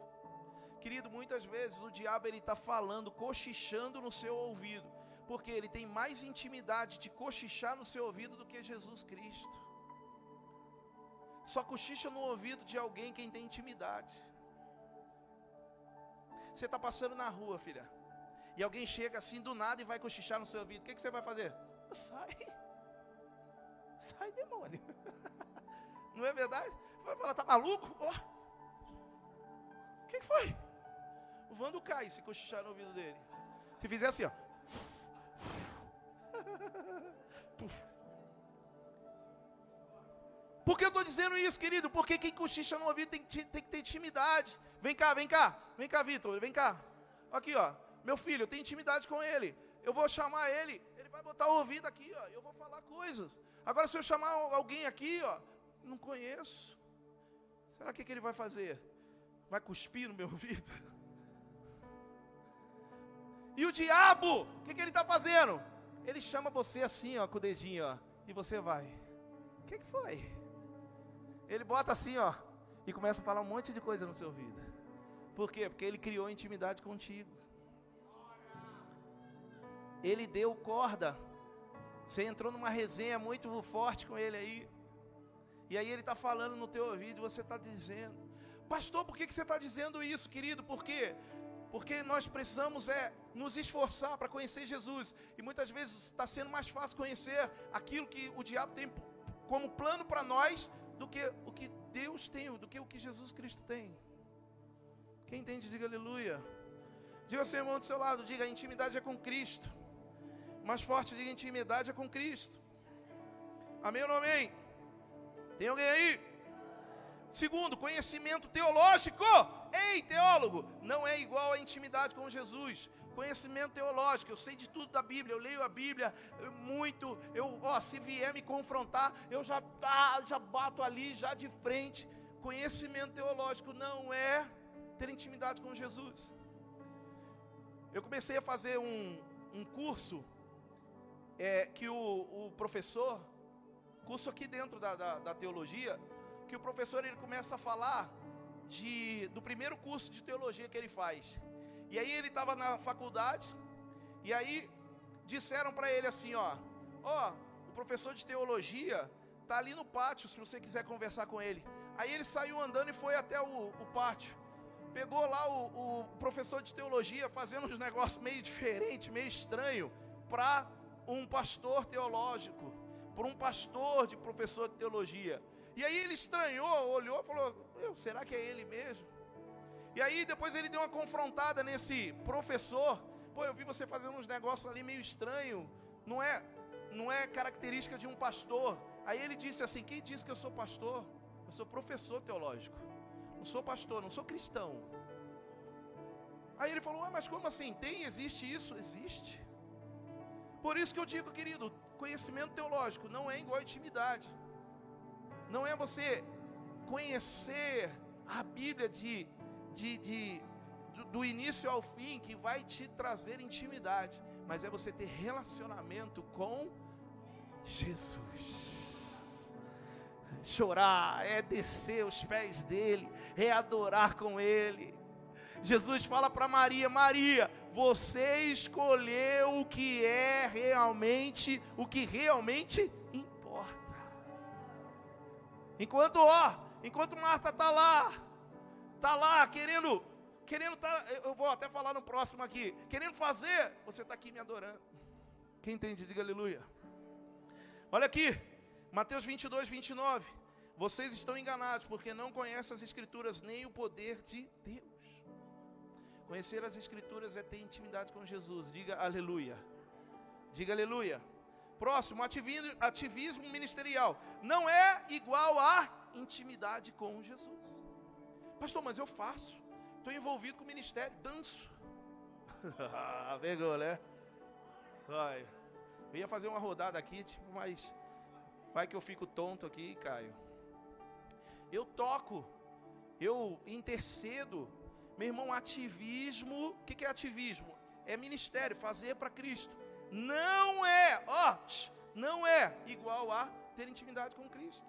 Querido, muitas vezes o diabo ele está falando, cochichando no seu ouvido, porque ele tem mais intimidade de cochichar no seu ouvido do que Jesus Cristo. Só cochicha no ouvido de alguém quem tem intimidade. Você está passando na rua, filha. E alguém chega assim do nada e vai cochichar no seu ouvido. O que, que você vai fazer? Sai. Sai, demônio. Não é verdade? Vai falar, tá maluco? O oh. que, que foi? O Vando cai se cochichar no ouvido dele. Se fizer assim, ó. Puf. Por que eu estou dizendo isso, querido? Porque quem cochicha no ouvido tem, tem que ter intimidade. Vem cá, vem cá, vem cá, Vitor, vem cá. Aqui, ó, meu filho, eu tenho intimidade com ele. Eu vou chamar ele, ele vai botar o ouvido aqui, ó, eu vou falar coisas. Agora, se eu chamar alguém aqui, ó, não conheço. Será que, que ele vai fazer? Vai cuspir no meu ouvido? E o diabo, o que, que ele está fazendo? Ele chama você assim, ó, com o dedinho, ó, e você vai. O que, que foi? Ele bota assim, ó, e começa a falar um monte de coisa no seu ouvido. Por quê? Porque ele criou intimidade contigo. Ele deu corda. Você entrou numa resenha muito forte com ele aí. E aí ele está falando no teu ouvido e você está dizendo. Pastor, por que, que você está dizendo isso, querido? Por quê? Porque nós precisamos é nos esforçar para conhecer Jesus. E muitas vezes está sendo mais fácil conhecer aquilo que o diabo tem como plano para nós do que o que Deus tem, do que o que Jesus Cristo tem. Quem entende, diga aleluia. Diga ao seu irmão do seu lado, diga: a intimidade é com Cristo. Mais forte, diga: intimidade é com Cristo. Amém ou não amém? Tem alguém aí? Segundo, conhecimento teológico. Ei, teólogo, não é igual a intimidade com Jesus. Conhecimento teológico, eu sei de tudo da Bíblia, eu leio a Bíblia muito, eu, ó, se vier me confrontar, eu já tá, já bato ali, já de frente. Conhecimento teológico não é ter intimidade com Jesus. Eu comecei a fazer um, um curso é, que o, o, professor, curso aqui dentro da, da, da teologia, que o professor ele começa a falar de, do primeiro curso de teologia que ele faz. E aí ele estava na faculdade, e aí disseram para ele assim, ó, ó, o professor de teologia tá ali no pátio, se você quiser conversar com ele. Aí ele saiu andando e foi até o, o pátio. Pegou lá o, o, professor de teologia fazendo uns negócios meio diferentes, meio estranho, para um pastor teológico, para um pastor de professor de teologia. E aí ele estranhou, olhou falou: será que é ele mesmo? E aí depois ele deu uma confrontada nesse professor. Pô, eu vi você fazendo uns negócios ali meio estranho. Não é, não é característica de um pastor. Aí ele disse assim: Quem disse que eu sou pastor? Eu sou professor teológico. Não sou pastor, não sou cristão. Aí ele falou: Mas como assim? Tem, existe isso? Existe. Por isso que eu digo, querido, conhecimento teológico não é igual a intimidade. Não é você conhecer a Bíblia de de, de do, do início ao fim que vai te trazer intimidade, mas é você ter relacionamento com Jesus. Chorar é descer os pés dele, é adorar com ele. Jesus fala para Maria: Maria, você escolheu o que é realmente, o que realmente importa. Enquanto, ó, enquanto Marta está lá, Está lá querendo, querendo tá, eu vou até falar no próximo aqui, querendo fazer, você está aqui me adorando. Quem entende, diga aleluia. Olha aqui, Mateus 22, 29. Vocês estão enganados porque não conhecem as Escrituras nem o poder de Deus. Conhecer as Escrituras é ter intimidade com Jesus. Diga aleluia. Diga aleluia. Próximo, ativismo, ativismo ministerial. Não é igual a intimidade com Jesus. Pastor, mas eu faço. Estou envolvido com o ministério, danço. Pegou, né? Vai. Eu ia fazer uma rodada aqui, tipo, mas vai que eu fico tonto aqui, Caio. Eu toco, eu intercedo. Meu irmão, ativismo, o que, que é ativismo? É ministério, fazer para Cristo. Não é, ó, não é igual a ter intimidade com Cristo.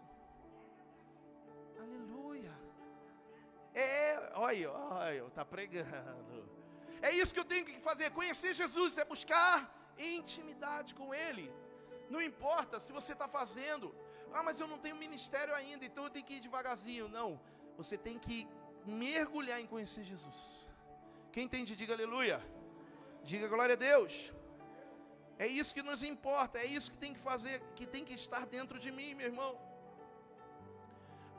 É, olha, olha, está pregando. É isso que eu tenho que fazer. Conhecer Jesus é buscar intimidade com Ele. Não importa se você está fazendo. Ah, mas eu não tenho ministério ainda, então eu tenho que ir devagarzinho. Não. Você tem que mergulhar em conhecer Jesus. Quem entende, diga aleluia. Diga glória a Deus. É isso que nos importa, é isso que tem que fazer, que tem que estar dentro de mim, meu irmão.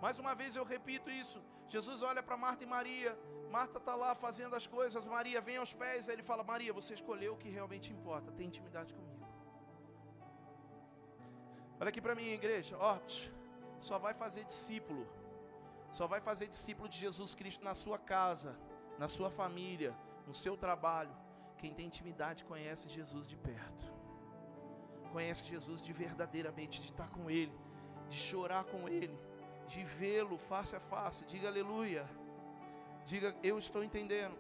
Mais uma vez eu repito isso. Jesus olha para Marta e Maria. Marta está lá fazendo as coisas. Maria vem aos pés. Ele fala: Maria, você escolheu o que realmente importa. Tem intimidade comigo. Olha aqui para mim, igreja. Ó, só vai fazer discípulo. Só vai fazer discípulo de Jesus Cristo na sua casa, na sua família, no seu trabalho. Quem tem intimidade conhece Jesus de perto. Conhece Jesus de verdadeiramente, de estar com Ele, de chorar com Ele de vê-lo face a face. Diga aleluia. Diga, eu estou entendendo.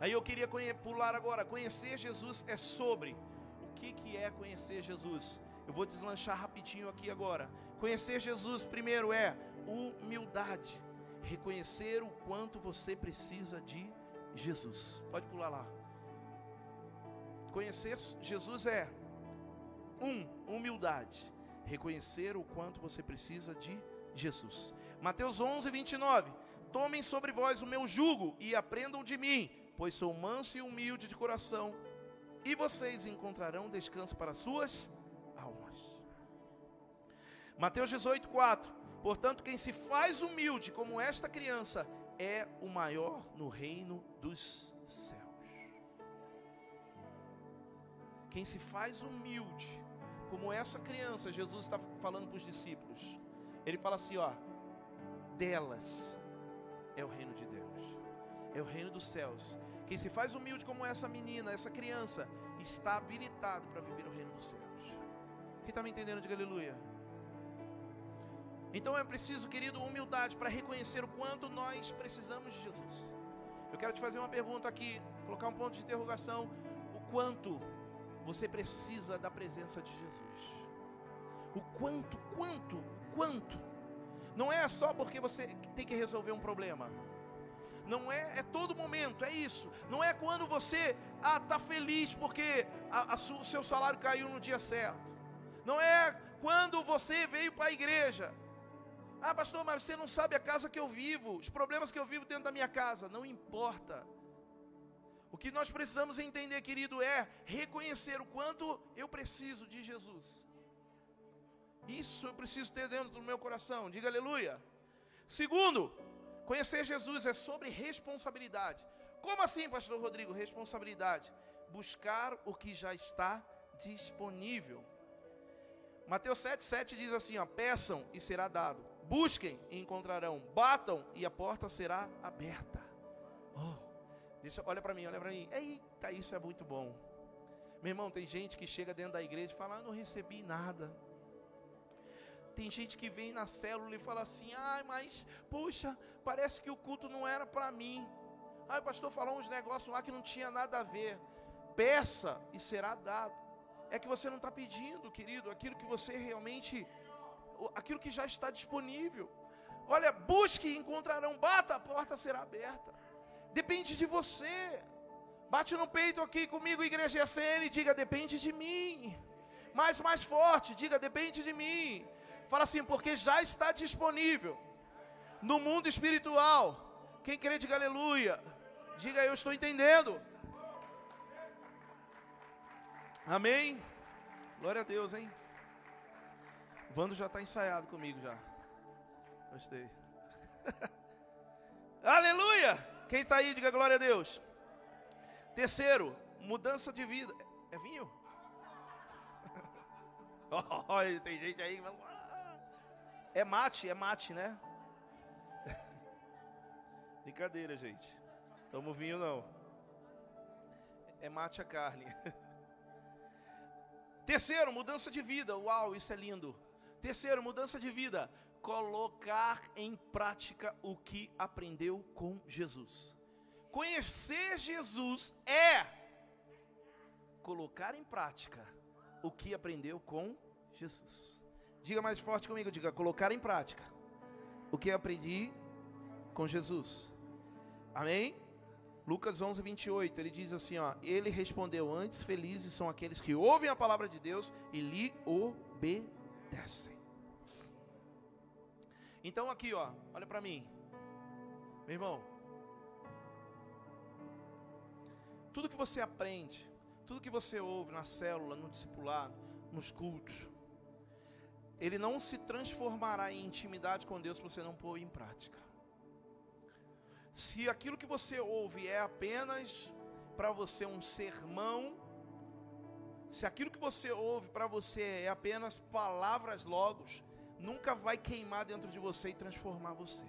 Aí eu queria pular agora. Conhecer Jesus é sobre. O que, que é conhecer Jesus? Eu vou deslanchar rapidinho aqui agora. Conhecer Jesus, primeiro, é humildade. Reconhecer o quanto você precisa de Jesus. Pode pular lá. Conhecer Jesus é um, humildade. Reconhecer o quanto você precisa de Jesus Jesus. Mateus 11, 29. Tomem sobre vós o meu jugo e aprendam de mim, pois sou manso e humilde de coração, e vocês encontrarão descanso para suas almas. Mateus 18, 4. Portanto, quem se faz humilde como esta criança é o maior no reino dos céus. Quem se faz humilde como essa criança, Jesus está falando para os discípulos, ele fala assim, ó, delas é o reino de Deus. É o reino dos céus. Quem se faz humilde como essa menina, essa criança, está habilitado para viver o reino dos céus. Quem está me entendendo, diga aleluia. Então é preciso, querido, humildade para reconhecer o quanto nós precisamos de Jesus. Eu quero te fazer uma pergunta aqui, colocar um ponto de interrogação. O quanto você precisa da presença de Jesus? O quanto, quanto, quanto? Não é só porque você tem que resolver um problema. Não é, é todo momento, é isso. Não é quando você ah, tá feliz porque a, a, o seu salário caiu no dia certo. Não é quando você veio para a igreja. Ah, pastor, mas você não sabe a casa que eu vivo, os problemas que eu vivo dentro da minha casa. Não importa. O que nós precisamos entender, querido, é reconhecer o quanto eu preciso de Jesus. Isso eu preciso ter dentro do meu coração. Diga aleluia. Segundo, conhecer Jesus é sobre responsabilidade. Como assim, pastor Rodrigo? Responsabilidade. Buscar o que já está disponível. Mateus 7,7 diz assim: ó, peçam e será dado, busquem e encontrarão, batam e a porta será aberta. Oh, deixa, olha para mim, olha para mim. Eita, isso é muito bom. Meu irmão, tem gente que chega dentro da igreja e fala: ah, não recebi nada. Tem gente que vem na célula e fala assim: ai, mas, puxa, parece que o culto não era para mim. Ai, o pastor falou uns negócios lá que não tinha nada a ver. Peça e será dado é que você não está pedindo, querido, aquilo que você realmente, aquilo que já está disponível. Olha, busque e encontrarão, bata, a porta será aberta. Depende de você. Bate no peito aqui comigo, igreja CN, e diga: depende de mim. Mais, mais forte, diga: depende de mim. Fala assim, porque já está disponível no mundo espiritual. Quem crê, diga aleluia. Diga: eu estou entendendo. Amém? Glória a Deus, hein? Vando já está ensaiado comigo já. Gostei. Aleluia! Quem está aí, diga glória a Deus. Terceiro, mudança de vida. É vinho? oh, tem gente aí que fala. É mate, é mate, né? Brincadeira, gente. Tamo vinho não. É mate a carne. Terceiro, mudança de vida. Uau, isso é lindo. Terceiro, mudança de vida. Colocar em prática o que aprendeu com Jesus. Conhecer Jesus é colocar em prática o que aprendeu com Jesus. Diga mais forte comigo, diga colocar em prática o que aprendi com Jesus. Amém? Lucas 11, 28, ele diz assim: ó, Ele respondeu antes: Felizes são aqueles que ouvem a palavra de Deus e lhe obedecem. Então, aqui, ó, olha para mim, meu irmão. Tudo que você aprende, tudo que você ouve na célula, no discipulado, nos cultos, ele não se transformará em intimidade com Deus se você não pôr em prática se aquilo que você ouve é apenas para você um sermão, se aquilo que você ouve para você é apenas palavras logos, nunca vai queimar dentro de você e transformar você.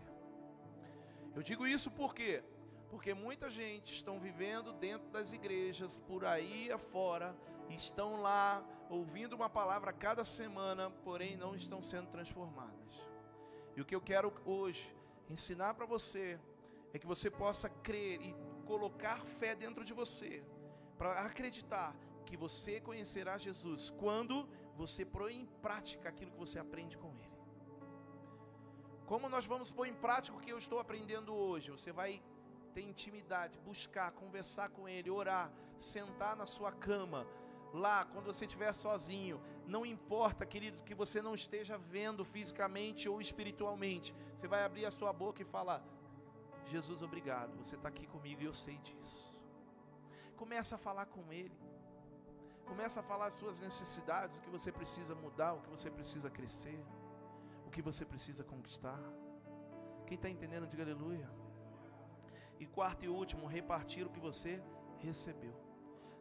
Eu digo isso por quê? Porque muita gente estão vivendo dentro das igrejas, por aí afora, estão lá ouvindo uma palavra cada semana, porém não estão sendo transformadas. E o que eu quero hoje ensinar para você é que você possa crer e colocar fé dentro de você, para acreditar que você conhecerá Jesus quando você pôr em prática aquilo que você aprende com Ele. Como nós vamos pôr em prática o que eu estou aprendendo hoje? Você vai ter intimidade, buscar, conversar com Ele, orar, sentar na sua cama, lá, quando você estiver sozinho, não importa, querido, que você não esteja vendo fisicamente ou espiritualmente, você vai abrir a sua boca e falar: Jesus, obrigado, você está aqui comigo e eu sei disso. Começa a falar com Ele. Começa a falar as suas necessidades, o que você precisa mudar, o que você precisa crescer, o que você precisa conquistar. Quem está entendendo, diga aleluia. E quarto e último, repartir o que você recebeu.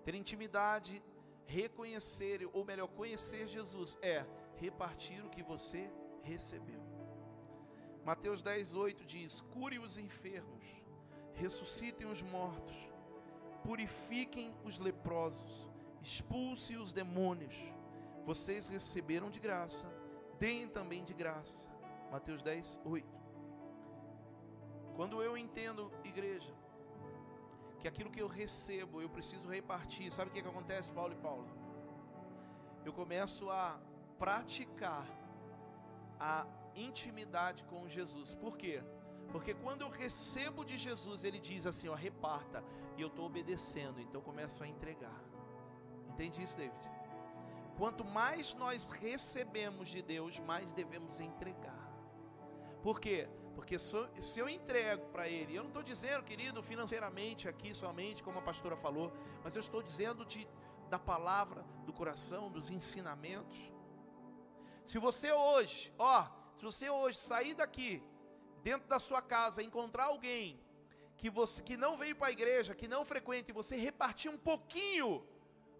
Ter intimidade, reconhecer, ou melhor, conhecer Jesus é repartir o que você recebeu. Mateus 10, 8 diz: Cure os enfermos, ressuscitem os mortos, purifiquem os leprosos, expulse os demônios. Vocês receberam de graça, deem também de graça. Mateus 10, 8. Quando eu entendo, igreja, que aquilo que eu recebo eu preciso repartir, sabe o que, que acontece, Paulo e Paula? Eu começo a praticar a intimidade com Jesus. Por quê? Porque quando eu recebo de Jesus, ele diz assim: ó, reparta, e eu estou obedecendo, então começo a entregar. Entende isso, David? Quanto mais nós recebemos de Deus, mais devemos entregar. Por quê? Porque se eu entrego para Ele, eu não estou dizendo, querido, financeiramente aqui somente, como a pastora falou, mas eu estou dizendo de, da palavra, do coração, dos ensinamentos. Se você hoje, ó, se você hoje sair daqui dentro da sua casa, encontrar alguém que, você, que não veio para a igreja, que não frequenta, e você repartir um pouquinho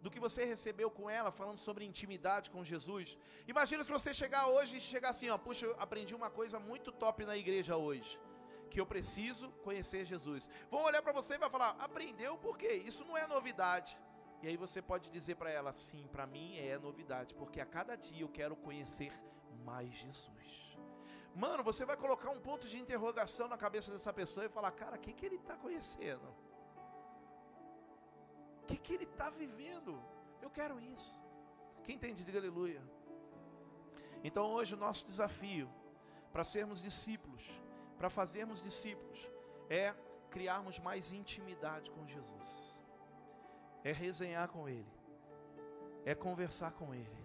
do que você recebeu com ela, falando sobre intimidade com Jesus. Imagina se você chegar hoje e chegar assim, ó, puxa, eu aprendi uma coisa muito top na igreja hoje, que eu preciso conhecer Jesus. Vão olhar para você e vai falar: "Aprendeu por quê? Isso não é novidade". E aí você pode dizer para ela: "Sim, para mim é novidade, porque a cada dia eu quero conhecer mais Jesus". Mano, você vai colocar um ponto de interrogação na cabeça dessa pessoa e falar: cara, o que, que ele está conhecendo? Que, que ele está vivendo? Eu quero isso. Quem entende, diga aleluia. Então hoje o nosso desafio para sermos discípulos, para fazermos discípulos, é criarmos mais intimidade com Jesus, é resenhar com Ele, é conversar com Ele.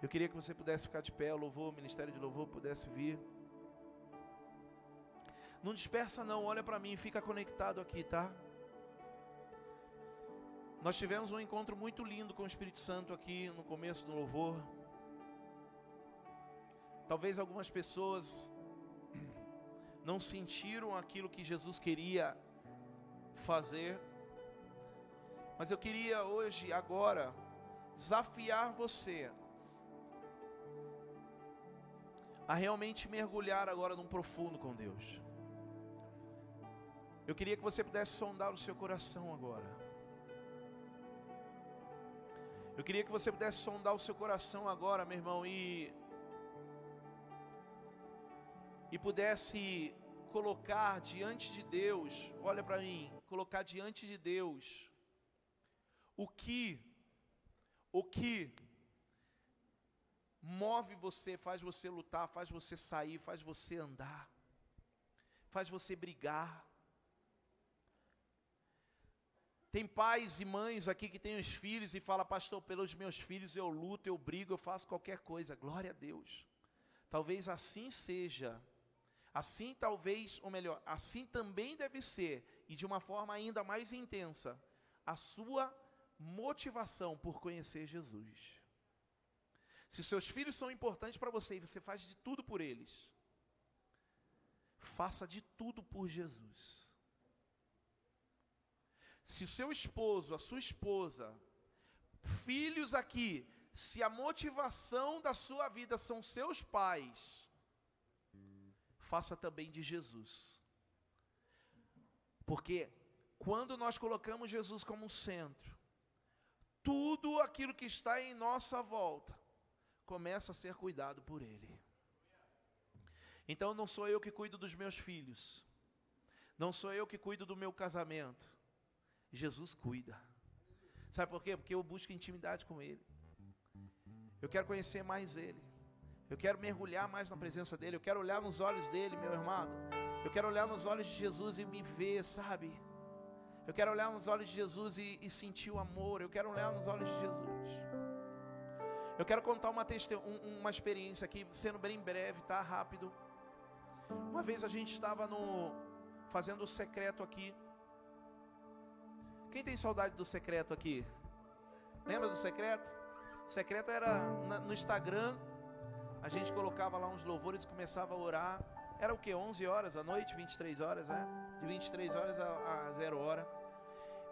Eu queria que você pudesse ficar de pé, o louvor, o ministério de louvor pudesse vir. Não dispersa não, olha para mim, fica conectado aqui, tá? Nós tivemos um encontro muito lindo com o Espírito Santo aqui no começo do louvor. Talvez algumas pessoas não sentiram aquilo que Jesus queria fazer. Mas eu queria hoje, agora, desafiar você a realmente mergulhar agora num profundo com Deus. Eu queria que você pudesse sondar o seu coração agora. Eu queria que você pudesse sondar o seu coração agora, meu irmão, e e pudesse colocar diante de Deus, olha para mim, colocar diante de Deus o que o que move você, faz você lutar, faz você sair, faz você andar, faz você brigar. Tem pais e mães aqui que têm os filhos e fala, pastor, pelos meus filhos eu luto, eu brigo, eu faço qualquer coisa. Glória a Deus. Talvez assim seja. Assim talvez, ou melhor, assim também deve ser, e de uma forma ainda mais intensa, a sua motivação por conhecer Jesus. Se seus filhos são importantes para você e você faz de tudo por eles, faça de tudo por Jesus. Se o seu esposo, a sua esposa, filhos aqui, se a motivação da sua vida são seus pais, faça também de Jesus. Porque quando nós colocamos Jesus como centro, tudo aquilo que está em nossa volta começa a ser cuidado por Ele. Então não sou eu que cuido dos meus filhos, não sou eu que cuido do meu casamento, Jesus cuida. Sabe por quê? Porque eu busco intimidade com Ele. Eu quero conhecer mais Ele. Eu quero mergulhar mais na presença dEle. Eu quero olhar nos olhos dEle, meu irmão. Eu quero olhar nos olhos de Jesus e me ver, sabe? Eu quero olhar nos olhos de Jesus e, e sentir o amor. Eu quero olhar nos olhos de Jesus. Eu quero contar uma, uma experiência aqui, sendo bem breve, tá? Rápido. Uma vez a gente estava no fazendo o secreto aqui. Quem tem saudade do secreto aqui? Lembra do secreto? O secreto era no Instagram. A gente colocava lá uns louvores e começava a orar. Era o que? 11 horas da noite, 23 horas, né? De 23 horas a, a 0 hora.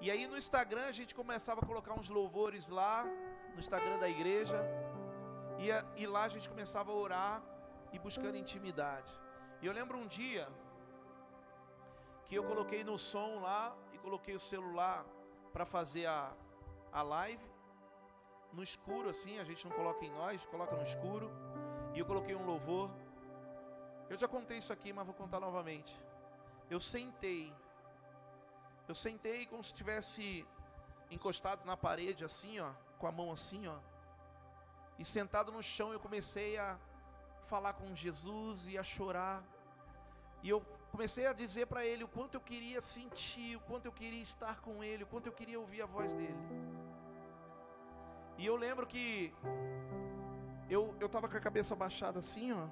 E aí no Instagram a gente começava a colocar uns louvores lá, no Instagram da igreja. E, e lá a gente começava a orar e buscando intimidade. E eu lembro um dia que eu coloquei no som lá e coloquei o celular para fazer a, a live no escuro assim, a gente não coloca em nós, coloca no escuro. E eu coloquei um louvor. Eu já contei isso aqui, mas vou contar novamente. Eu sentei. Eu sentei como se tivesse encostado na parede assim, ó, com a mão assim, ó. E sentado no chão eu comecei a falar com Jesus e a chorar. E eu comecei a dizer para ele o quanto eu queria sentir, o quanto eu queria estar com ele, o quanto eu queria ouvir a voz dele. E eu lembro que eu eu tava com a cabeça baixada assim, ó,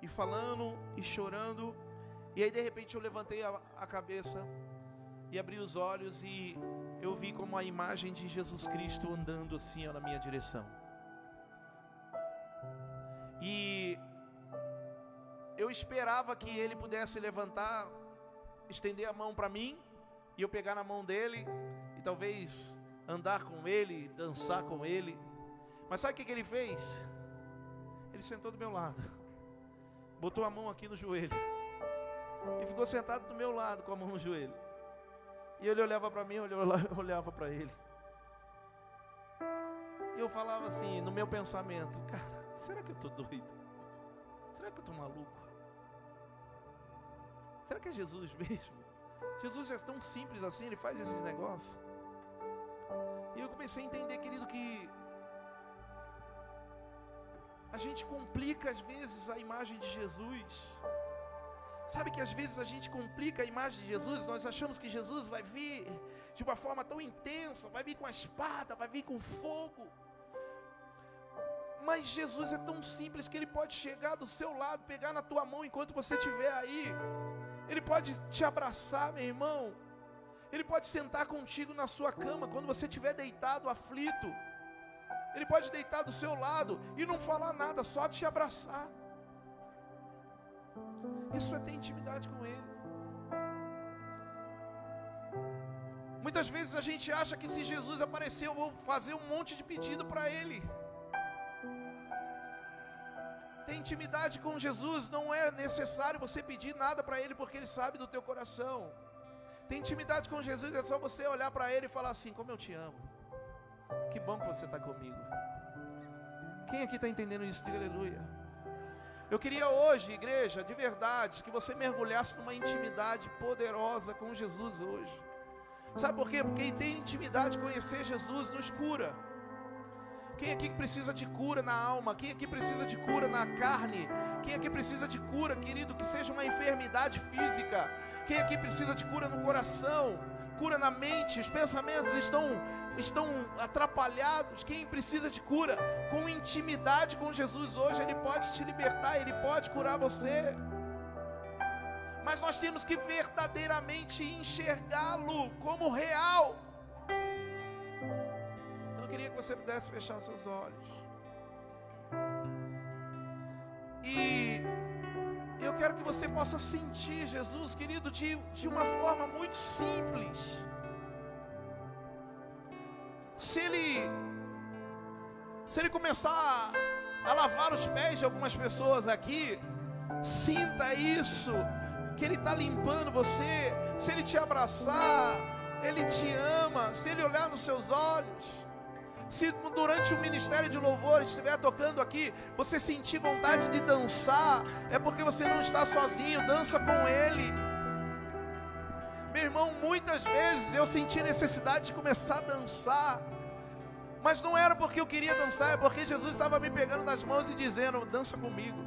e falando e chorando. E aí de repente eu levantei a, a cabeça e abri os olhos e eu vi como a imagem de Jesus Cristo andando assim ó, na minha direção. E eu esperava que ele pudesse levantar, estender a mão para mim e eu pegar na mão dele e talvez andar com ele, dançar com ele. Mas sabe o que, que ele fez? Ele sentou do meu lado, botou a mão aqui no joelho e ficou sentado do meu lado com a mão no joelho. E ele olhava para mim, eu olhava para ele. E eu falava assim, no meu pensamento, cara, será que eu estou doido? Será que eu estou maluco? Será que é Jesus mesmo? Jesus é tão simples assim, ele faz esses negócios. E eu comecei a entender, querido, que a gente complica às vezes a imagem de Jesus. Sabe que às vezes a gente complica a imagem de Jesus, nós achamos que Jesus vai vir de uma forma tão intensa, vai vir com a espada, vai vir com fogo. Mas Jesus é tão simples que ele pode chegar do seu lado, pegar na tua mão enquanto você estiver aí. Ele pode te abraçar, meu irmão. Ele pode sentar contigo na sua cama quando você estiver deitado, aflito. Ele pode deitar do seu lado e não falar nada, só te abraçar. Isso é ter intimidade com Ele. Muitas vezes a gente acha que se Jesus aparecer, eu vou fazer um monte de pedido para Ele. Ter intimidade com Jesus não é necessário você pedir nada para Ele, porque Ele sabe do teu coração. Ter intimidade com Jesus é só você olhar para Ele e falar assim: Como eu te amo. Que bom que você está comigo. Quem aqui está entendendo isso? Diga aleluia. Eu queria hoje, igreja, de verdade, que você mergulhasse numa intimidade poderosa com Jesus hoje. Sabe por quê? Porque tem intimidade, conhecer Jesus, nos cura. Quem aqui precisa de cura na alma? Quem aqui precisa de cura na carne? Quem aqui precisa de cura, querido, que seja uma enfermidade física? Quem aqui precisa de cura no coração? Cura na mente? Os pensamentos estão estão atrapalhados. Quem precisa de cura com intimidade com Jesus hoje, ele pode te libertar, ele pode curar você. Mas nós temos que verdadeiramente enxergá-lo como real queria que você pudesse fechar seus olhos. E eu quero que você possa sentir Jesus, querido, de, de uma forma muito simples. Se ele, se ele começar a, a lavar os pés de algumas pessoas aqui, sinta isso, que ele está limpando você. Se ele te abraçar, ele te ama. Se ele olhar nos seus olhos, se durante o ministério de louvor estiver tocando aqui, você sentir vontade de dançar, é porque você não está sozinho, dança com Ele. Meu irmão, muitas vezes eu senti necessidade de começar a dançar, mas não era porque eu queria dançar, é porque Jesus estava me pegando nas mãos e dizendo: dança comigo.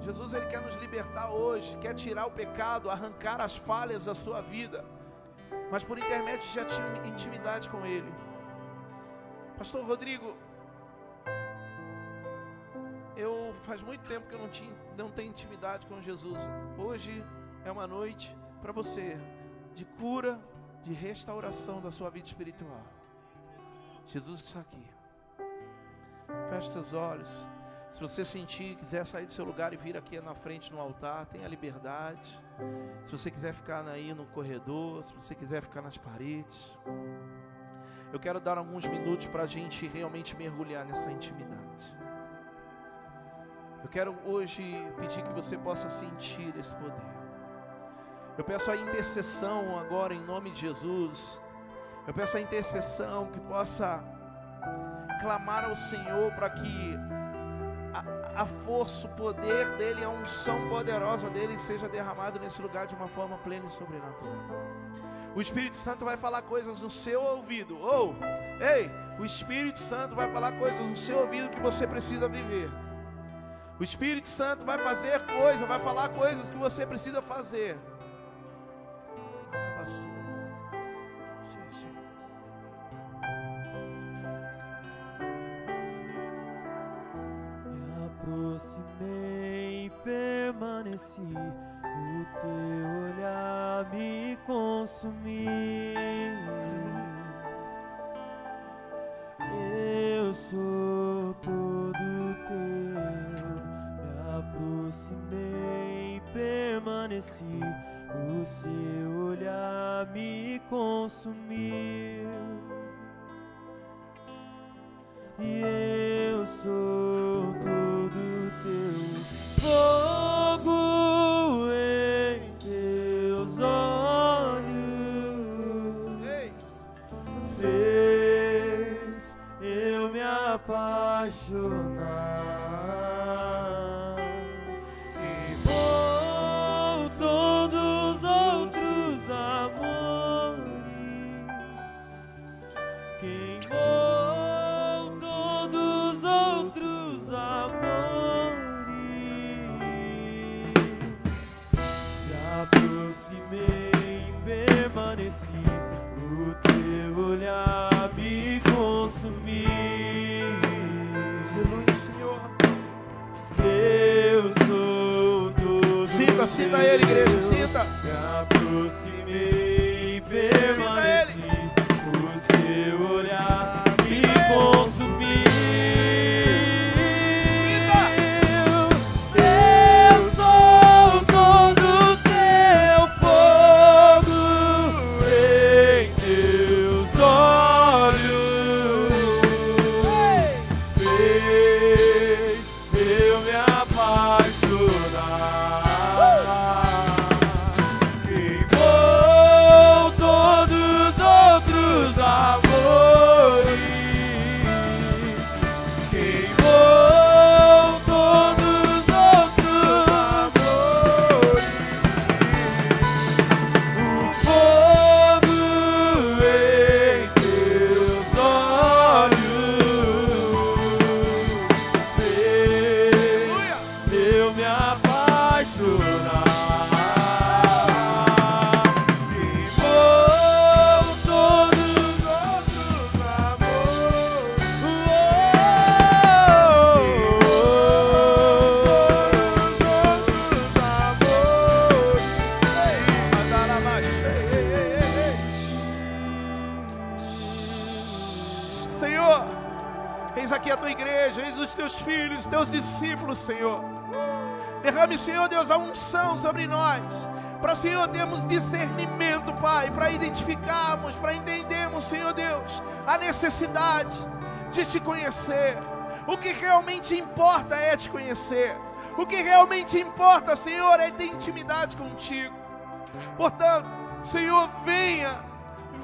Jesus ele quer nos libertar hoje, quer tirar o pecado, arrancar as falhas da sua vida mas por intermédio de intimidade com Ele. Pastor Rodrigo, eu faz muito tempo que eu não, tinha, não tenho intimidade com Jesus. Hoje é uma noite para você de cura, de restauração da sua vida espiritual. Jesus está aqui. Feche seus olhos. Se você sentir, quiser sair do seu lugar e vir aqui na frente no altar, tenha liberdade. Se você quiser ficar aí no corredor, se você quiser ficar nas paredes. Eu quero dar alguns minutos para a gente realmente mergulhar nessa intimidade. Eu quero hoje pedir que você possa sentir esse poder. Eu peço a intercessão agora em nome de Jesus. Eu peço a intercessão que possa clamar ao Senhor para que a, força, o poder dele, a unção poderosa dele seja derramado nesse lugar de uma forma plena e sobrenatural. O Espírito Santo vai falar coisas no seu ouvido. Ou, oh, ei, o Espírito Santo vai falar coisas no seu ouvido que você precisa viver. O Espírito Santo vai fazer coisas, vai falar coisas que você precisa fazer. Aproximei e permaneci, o teu olhar me consumiu. Eu sou todo teu, me aproximei e permaneci, o seu olhar me consumiu. E eu sou apaixonar. Conhecer. O que realmente importa é te conhecer. O que realmente importa, Senhor, é ter intimidade contigo. Portanto, Senhor, venha,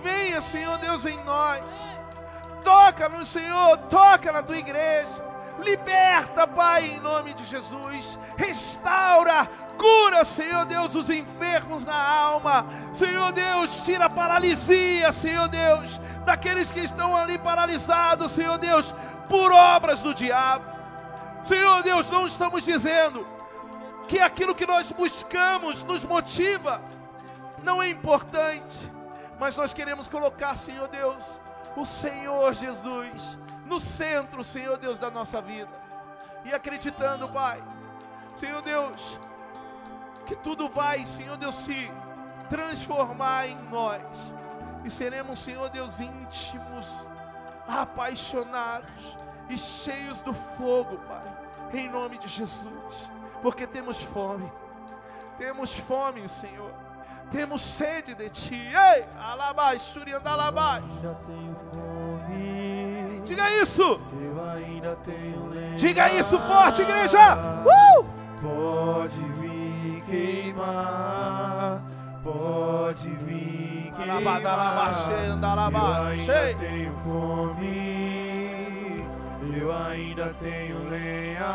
venha, Senhor Deus, em nós. Toca no Senhor, toca na tua igreja. Liberta, Pai, em nome de Jesus. Restaura, cura, Senhor Deus, os enfermos na alma. Senhor Deus, tira a paralisia, Senhor Deus, daqueles que estão ali paralisados, Senhor Deus, por obras do diabo. Senhor Deus, não estamos dizendo que aquilo que nós buscamos nos motiva, não é importante, mas nós queremos colocar, Senhor Deus, o Senhor Jesus no centro, Senhor Deus, da nossa vida. E acreditando, Pai, Senhor Deus, que tudo vai, Senhor Deus, se transformar em nós. E seremos, Senhor Deus, íntimos, apaixonados e cheios do fogo, Pai. Em nome de Jesus. Porque temos fome. Temos fome, Senhor. Temos sede de Ti. Ei! Alabai, Shuriandalabai. Ainda tenho fome. Diga isso! Eu ainda tenho lenha. Diga isso forte, igreja! Uh! Pode me queimar, pode vir queimar. Eu ainda tenho fome, eu ainda tenho lenha.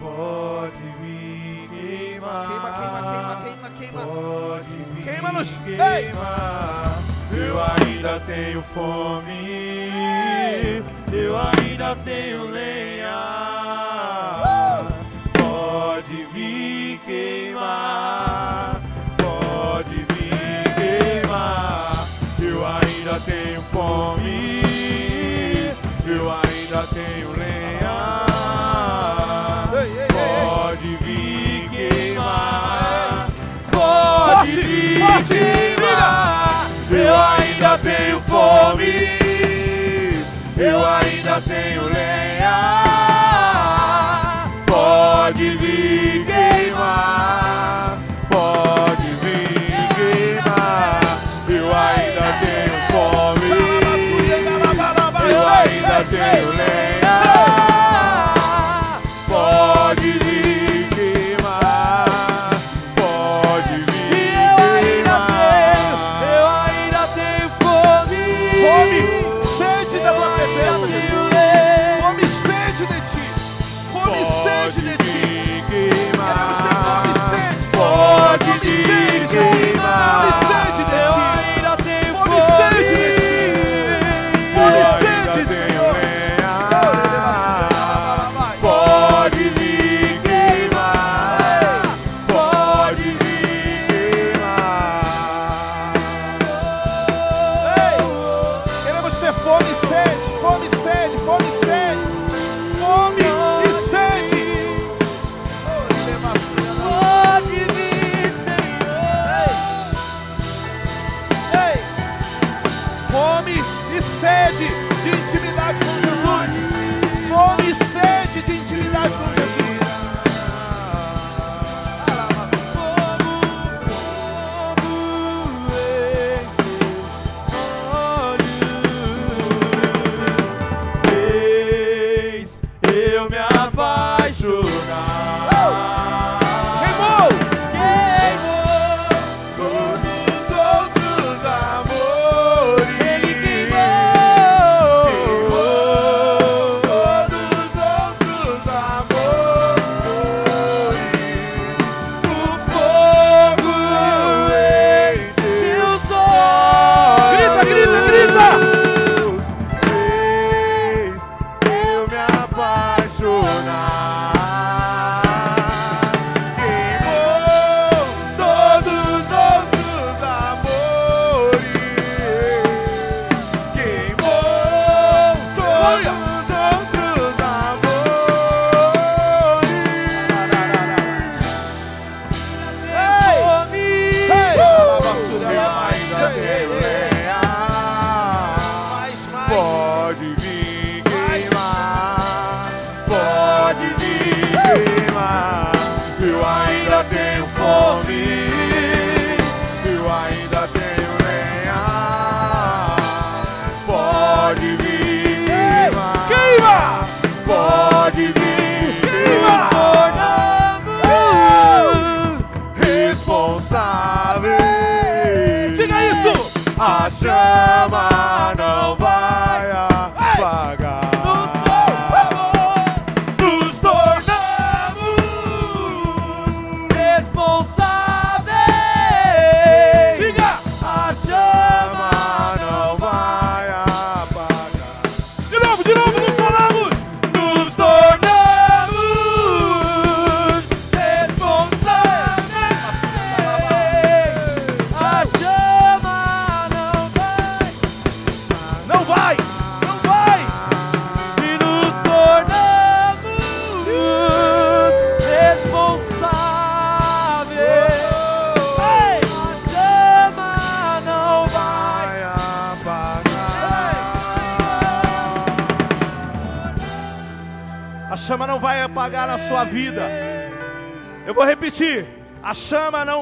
Pode vir queimar. Queima, queima, queima, queima, queima. Pode vir Queima-nos. Ei! queimar. Eu ainda tenho fome, eu ainda tenho lenha. Queimar, pode vir queimar. Eu ainda tenho fome, eu ainda tenho lenha. Pode vir queimar, pode vir queimar. Eu ainda tenho fome, eu ainda tenho lenha. Pode vir queimar, pode vir queimar. Eu ainda tenho fome, eu ainda tenho lenha.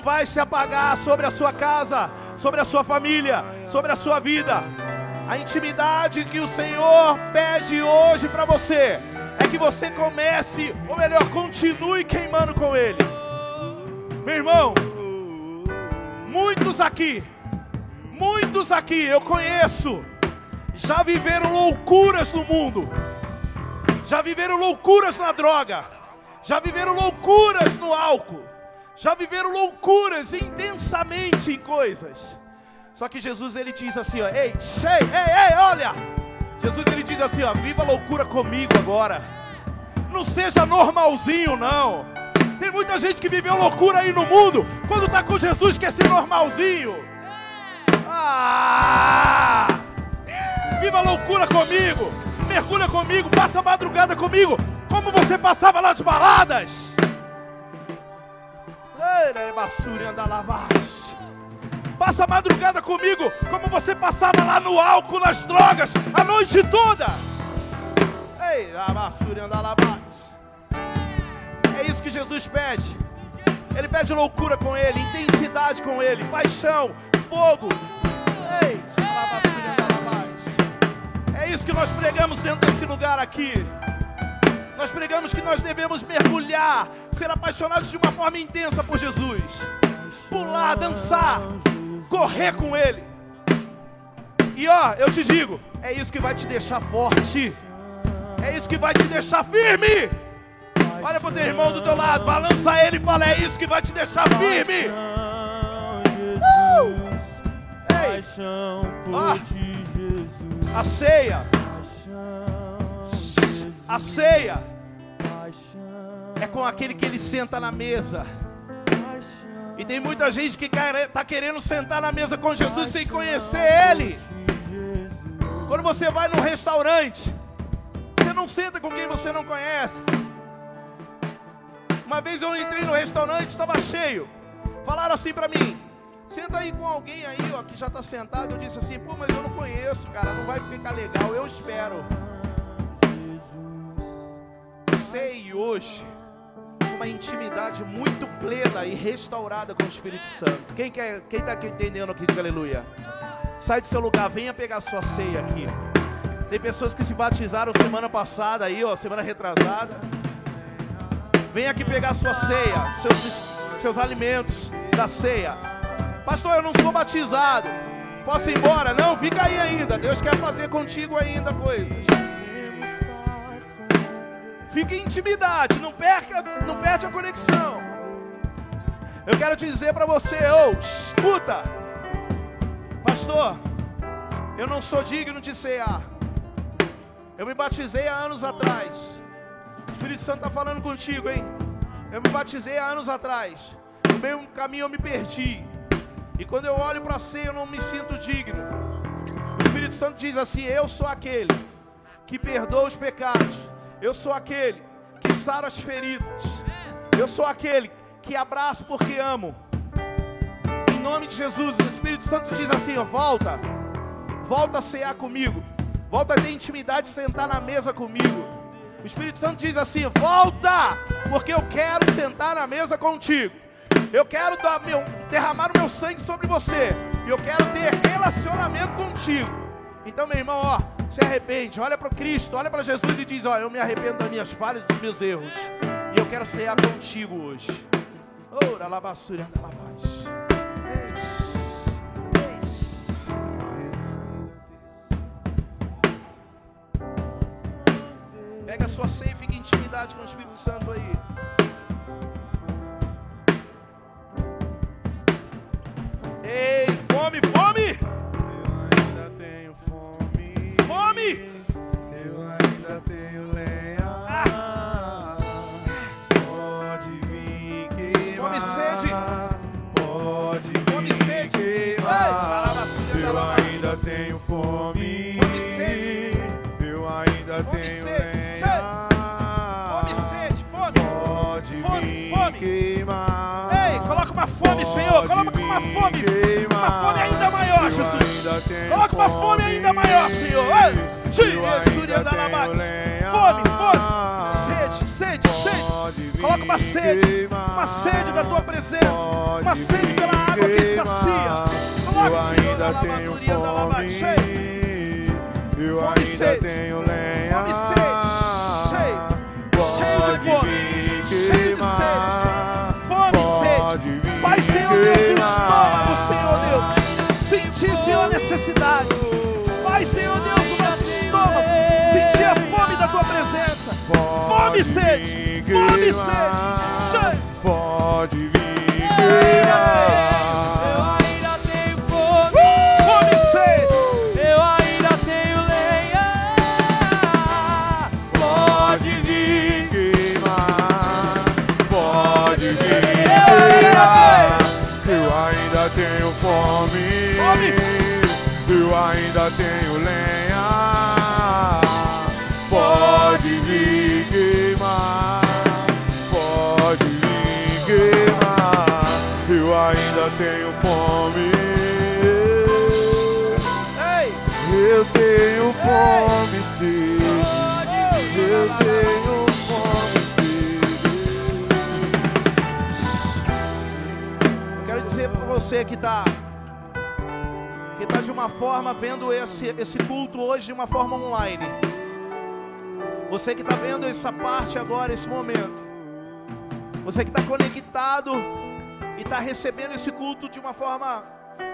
Vai se apagar sobre a sua casa, sobre a sua família, sobre a sua vida. A intimidade que o Senhor pede hoje para você é que você comece, ou melhor, continue queimando com Ele. Meu irmão, muitos aqui, muitos aqui eu conheço, já viveram loucuras no mundo, já viveram loucuras na droga, já viveram loucuras no álcool, já viveram loucuras intensamente em coisas. Só que Jesus ele diz assim, ó, ei, ei, ei, ei, olha. Jesus ele diz assim, ó, viva loucura comigo agora. Não seja normalzinho não. Tem muita gente que viveu loucura aí no mundo. Quando está com Jesus quer ser normalzinho. Ah! Viva loucura comigo. Mergulha comigo, passa a madrugada comigo, como você passava nas baladas. Passa a madrugada comigo, como você passava lá no álcool, nas drogas, a noite toda. Ei, É isso que Jesus pede. Ele pede loucura com ele, intensidade com ele, paixão, fogo. Ei, é isso que nós pregamos dentro desse lugar aqui. Nós pregamos que nós devemos mergulhar, ser apaixonados de uma forma intensa por Jesus, pular, dançar, correr com Ele. E ó, eu te digo, é isso que vai te deixar forte, é isso que vai te deixar firme. Olha para o teu irmão do teu lado, balança ele e fala: É isso que vai te deixar firme. Uh! Ei, ah, a ceia, a ceia é com aquele que ele senta na mesa. E tem muita gente que está querendo sentar na mesa com Jesus sem conhecer Ele. Quando você vai num restaurante, você não senta com quem você não conhece. Uma vez eu entrei no restaurante, estava cheio. Falaram assim para mim: senta aí com alguém aí, ó, que já está sentado. Eu disse assim: pô, mas eu não conheço, cara, não vai ficar legal. Eu espero. Sei hoje uma intimidade muito plena e restaurada com o Espírito Santo. Quem quer, quem está entendendo aqui, diga aleluia. Sai do seu lugar, venha pegar sua ceia aqui. Tem pessoas que se batizaram semana passada aí, ó, semana retrasada. Venha aqui pegar sua ceia, seus, seus alimentos da ceia. Pastor, eu não sou batizado. Posso ir embora? Não, fica aí ainda. Deus quer fazer contigo ainda coisas. Fique em intimidade, não perca, não perde a conexão. Eu quero dizer para você, oh, escuta, pastor, eu não sou digno de cear. Eu me batizei há anos atrás. O Espírito Santo está falando contigo, hein? Eu me batizei há anos atrás. No meio caminho eu me perdi. E quando eu olho para ceia, eu não me sinto digno. O Espírito Santo diz assim: Eu sou aquele que perdoa os pecados eu sou aquele que sara as feridas. Eu sou aquele que abraço porque amo. Em nome de Jesus, o Espírito Santo diz assim: ó, volta, volta a cear comigo, volta a ter intimidade, sentar na mesa comigo. O Espírito Santo diz assim: volta, porque eu quero sentar na mesa contigo. Eu quero meu, derramar o meu sangue sobre você. E eu quero ter relacionamento contigo. Então, meu irmão, ó, se arrepende, olha para Cristo, olha para Jesus e diz: Ó, eu me arrependo das minhas falhas e dos meus erros, e eu quero cear contigo hoje. Ora, labassura, labas. Pega a sua ceia e fica em intimidade com o Espírito Santo aí. Ei, uma fome. Uma fome ainda maior, Eu Jesus. Coloca uma fome ainda maior, Senhor. Ei. Fome, fome, sede, sede, sede. Coloca uma sede, uma sede da tua presença, uma sede pela água que sacia. Coloca, Senhor, da lavadoria da lavadoria. Eu Fome, ainda sede. tenho lenha. Fome, sede, cheio, cheio de fome, estômago, Senhor Deus, sentir, Senhor, necessidade. Faz, Senhor Deus, o nosso estômago sentir a fome da tua presença. Fome e sede, fome e sede. Pode vir. Ainda tenho fome. Eu tenho fome, sim. Eu tenho fome, sim. Quero dizer para você que está que está de uma forma vendo esse, esse culto hoje de uma forma online. Você que está vendo essa parte agora, esse momento. Você que está conectado e está recebendo esse culto de uma forma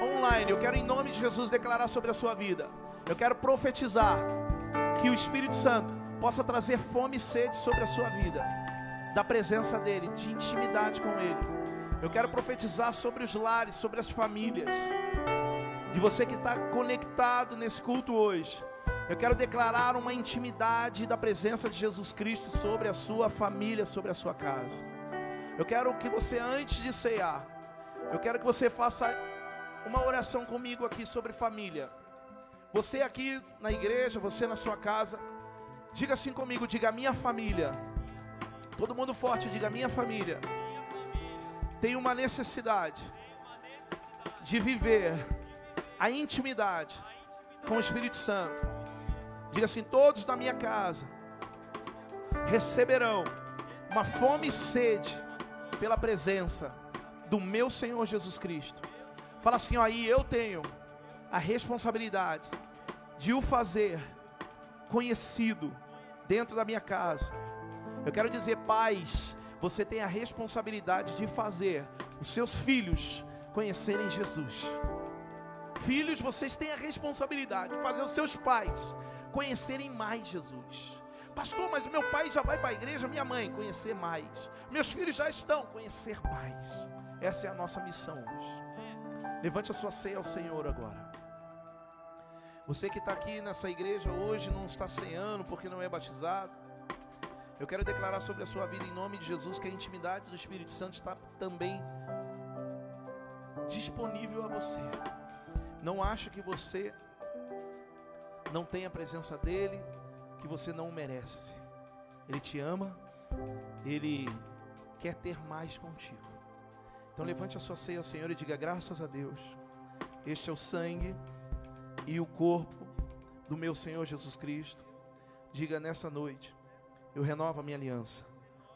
online. Eu quero em nome de Jesus declarar sobre a sua vida. Eu quero profetizar que o Espírito Santo possa trazer fome e sede sobre a sua vida, da presença dele, de intimidade com ele. Eu quero profetizar sobre os lares, sobre as famílias. De você que está conectado nesse culto hoje. Eu quero declarar uma intimidade da presença de Jesus Cristo sobre a sua família, sobre a sua casa. Eu quero que você, antes de cear, eu quero que você faça uma oração comigo aqui sobre família. Você aqui na igreja, você na sua casa, diga assim comigo: diga minha família. Todo mundo forte, diga minha família. Tem uma necessidade de viver a intimidade com o Espírito Santo. Diga assim: todos na minha casa receberão uma fome e sede pela presença do meu Senhor Jesus Cristo. Fala assim: ó, aí eu tenho a responsabilidade de o fazer conhecido dentro da minha casa. Eu quero dizer, pais, você tem a responsabilidade de fazer os seus filhos conhecerem Jesus. Filhos, vocês têm a responsabilidade de fazer os seus pais conhecerem mais Jesus. Pastor, mas meu pai já vai para a igreja, minha mãe, conhecer mais. Meus filhos já estão, conhecer mais. Essa é a nossa missão hoje. Levante a sua ceia ao Senhor agora. Você que está aqui nessa igreja hoje não está ceando porque não é batizado. Eu quero declarar sobre a sua vida em nome de Jesus que a intimidade do Espírito Santo está também disponível a você. Não acho que você não tem a presença dele, que você não merece. Ele te ama, ele quer ter mais contigo. Então levante a sua ceia ao Senhor e diga graças a Deus. Este é o sangue e o corpo do meu Senhor Jesus Cristo. Diga nessa noite, eu renovo a minha aliança,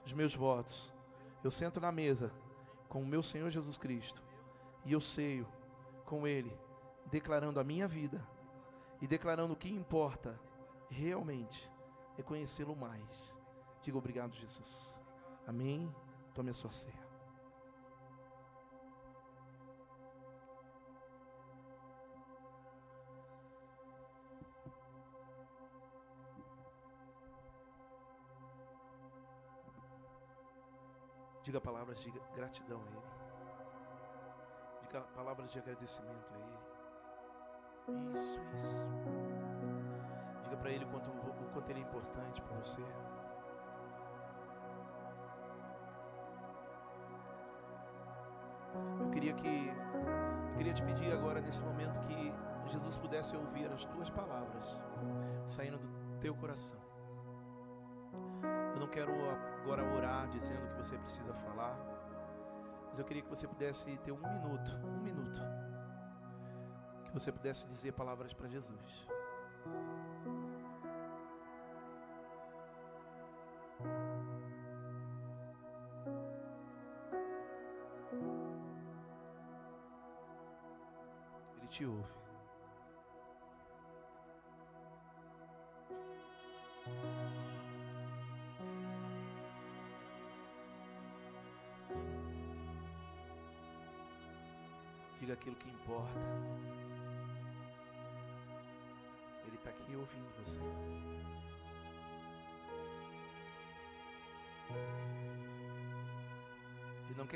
os meus votos. Eu sento na mesa com o meu Senhor Jesus Cristo e eu ceio com Ele, declarando a minha vida e declarando o que importa realmente é conhecê-lo mais. Diga obrigado, Jesus. Amém. Tome a sua ceia. Diga palavras de gratidão a Ele. Diga palavras de agradecimento a Ele. Isso, isso. Diga para Ele o quanto, o quanto Ele é importante para você. Eu queria que eu queria te pedir agora nesse momento que Jesus pudesse ouvir as tuas palavras saindo do teu coração. Eu não quero agora orar dizendo que você precisa falar, mas eu queria que você pudesse ter um minuto, um minuto, que você pudesse dizer palavras para Jesus.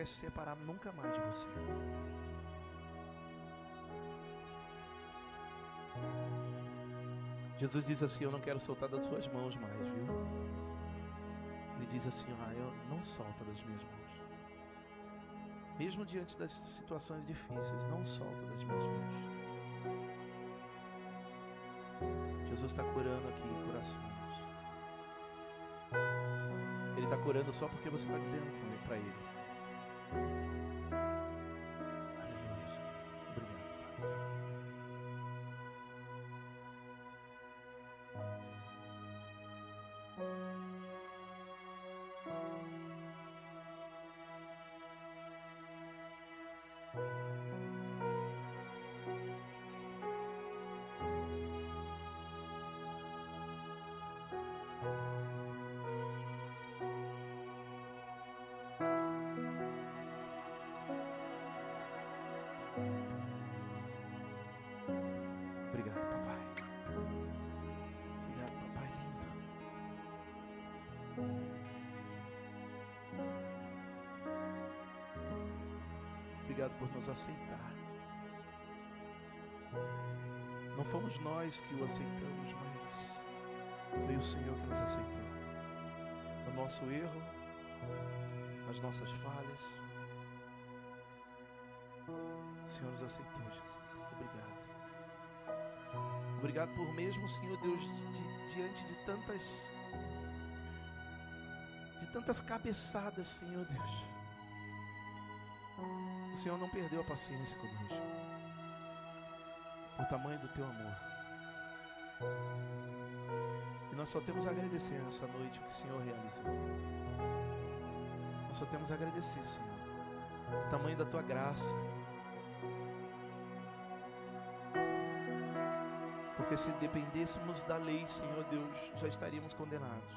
Quer se separar nunca mais de você. Jesus diz assim: Eu não quero soltar das suas mãos mais, viu? Ele diz assim: Ah, eu não solta das minhas mãos. Mesmo diante das situações difíceis, não solta das minhas mãos. Jesus está curando aqui corações. Ele está curando só porque você está dizendo para Ele. Obrigado por nos aceitar. Não fomos nós que o aceitamos, mas foi o Senhor que nos aceitou. O nosso erro, as nossas falhas. O Senhor nos aceitou, Jesus. Obrigado. Obrigado por mesmo, Senhor Deus, di- diante de tantas de tantas cabeçadas, Senhor Deus. Senhor não perdeu a paciência conosco. O tamanho do teu amor. E nós só temos a agradecer nessa noite o que o Senhor realizou. Nós só temos a agradecer, Senhor. O tamanho da tua graça. Porque se dependêssemos da lei, Senhor Deus, já estaríamos condenados.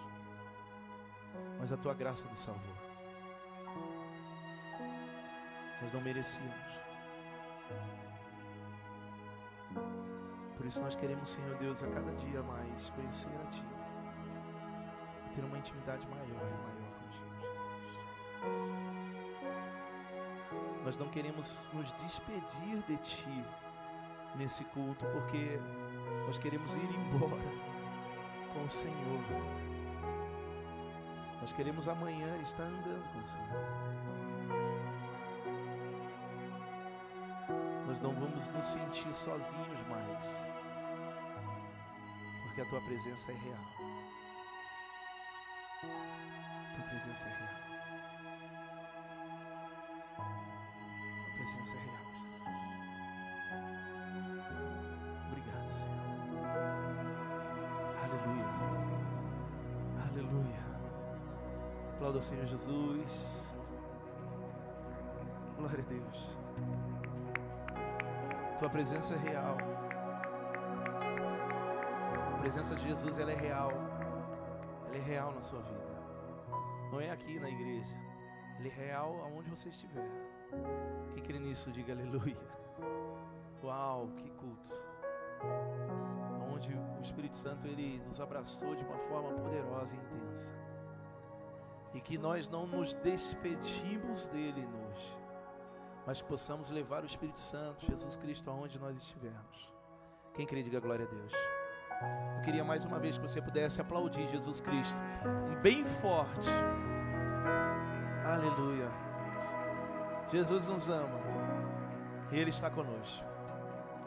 Mas a tua graça nos salvou. Nós não merecíamos. Por isso nós queremos, Senhor Deus, a cada dia mais conhecer a Ti. E ter uma intimidade maior e maior contigo, Jesus. Nós não queremos nos despedir de Ti nesse culto, porque nós queremos ir embora com o Senhor. Nós queremos amanhã estar andando com o Senhor. Nós não vamos nos sentir sozinhos mais, porque a tua presença é real. Tua presença é real. Tua presença é real. Obrigado, Senhor. Aleluia. Aleluia. Aplauda o Senhor Jesus. Glória a Deus. Tua presença é real. A presença de Jesus ela é real. Ela é real na sua vida. Não é aqui na igreja. Ele é real aonde você estiver. Quem crê nisso, diga aleluia. Uau, que culto. Onde o Espírito Santo ele nos abraçou de uma forma poderosa e intensa. E que nós não nos despedimos dele hoje, mas que possamos levar o Espírito Santo, Jesus Cristo, aonde nós estivermos. Quem crê, diga glória a Deus. Eu queria mais uma vez que você pudesse aplaudir Jesus Cristo, bem forte. Aleluia. Jesus nos ama e Ele está conosco.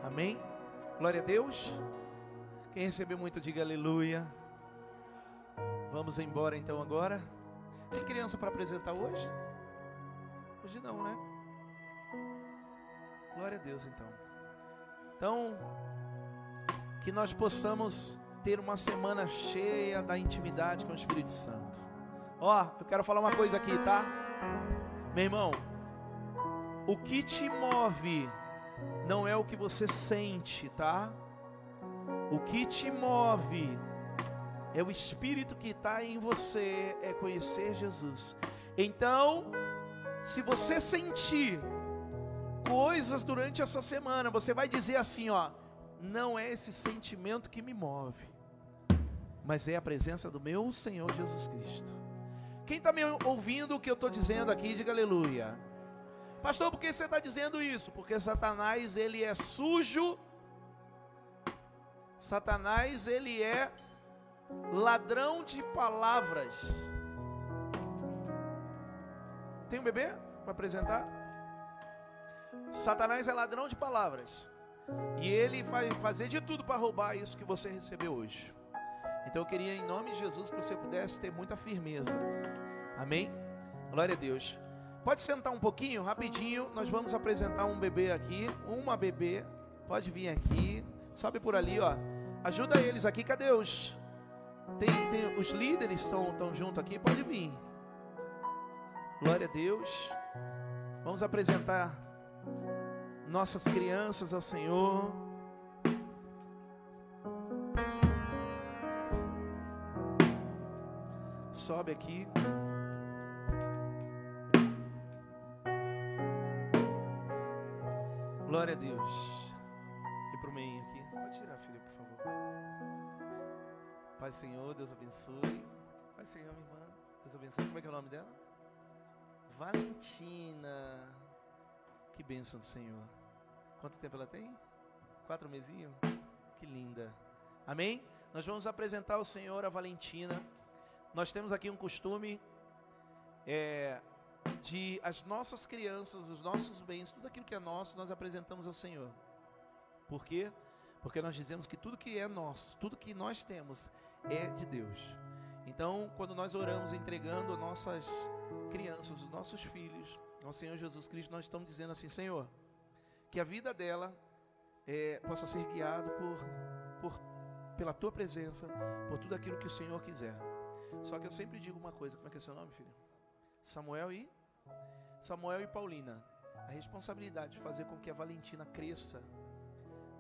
Amém? Glória a Deus. Quem recebeu muito, diga aleluia. Vamos embora então agora. Tem criança para apresentar hoje? Hoje não, né? Glória a Deus então. Então, que nós possamos ter uma semana cheia da intimidade com o Espírito Santo. Ó, eu quero falar uma coisa aqui, tá? Meu irmão, o que te move não é o que você sente, tá? O que te move é o Espírito que está em você, é conhecer Jesus. Então, se você sentir coisas durante essa semana, você vai dizer assim, ó, não é esse sentimento que me move. mas é a presença do meu Senhor Jesus Cristo. Quem está me ouvindo o que eu estou dizendo aqui, diga aleluia. Pastor, por que você está dizendo isso? Porque Satanás, ele é sujo. Satanás, ele é ladrão de palavras. Tem um bebê para apresentar? Satanás é ladrão de palavras. E ele vai fazer de tudo para roubar isso que você recebeu hoje. Então eu queria, em nome de Jesus, que você pudesse ter muita firmeza. Amém? Glória a Deus. Pode sentar um pouquinho, rapidinho. Nós vamos apresentar um bebê aqui. Uma bebê. Pode vir aqui. Sobe por ali, ó. Ajuda eles aqui. Cadê os. Tem, tem os líderes estão, estão junto aqui. Pode vir. Glória a Deus. Vamos apresentar nossas crianças ao Senhor. Sobe aqui. Glória a Deus. E para o meio aqui. Pode tirar, filha, por favor. Pai Senhor, Deus abençoe. Pai Senhor, minha irmã. Deus abençoe. Como é que é o nome dela? Valentina. Que bênção do Senhor. Quanto tempo ela tem? Quatro mesinhos? Que linda. Amém? Nós vamos apresentar ao Senhor a Valentina. Nós temos aqui um costume é, de as nossas crianças, os nossos bens, tudo aquilo que é nosso, nós apresentamos ao Senhor. Por quê? Porque nós dizemos que tudo que é nosso, tudo que nós temos é de Deus. Então, quando nós oramos entregando nossas crianças, os nossos filhos, ao Senhor Jesus Cristo, nós estamos dizendo assim, Senhor, que a vida dela é, possa ser guiada por, por, pela tua presença, por tudo aquilo que o Senhor quiser. Só que eu sempre digo uma coisa, como é que é seu nome, filho? Samuel e Samuel e Paulina. A responsabilidade de fazer com que a Valentina cresça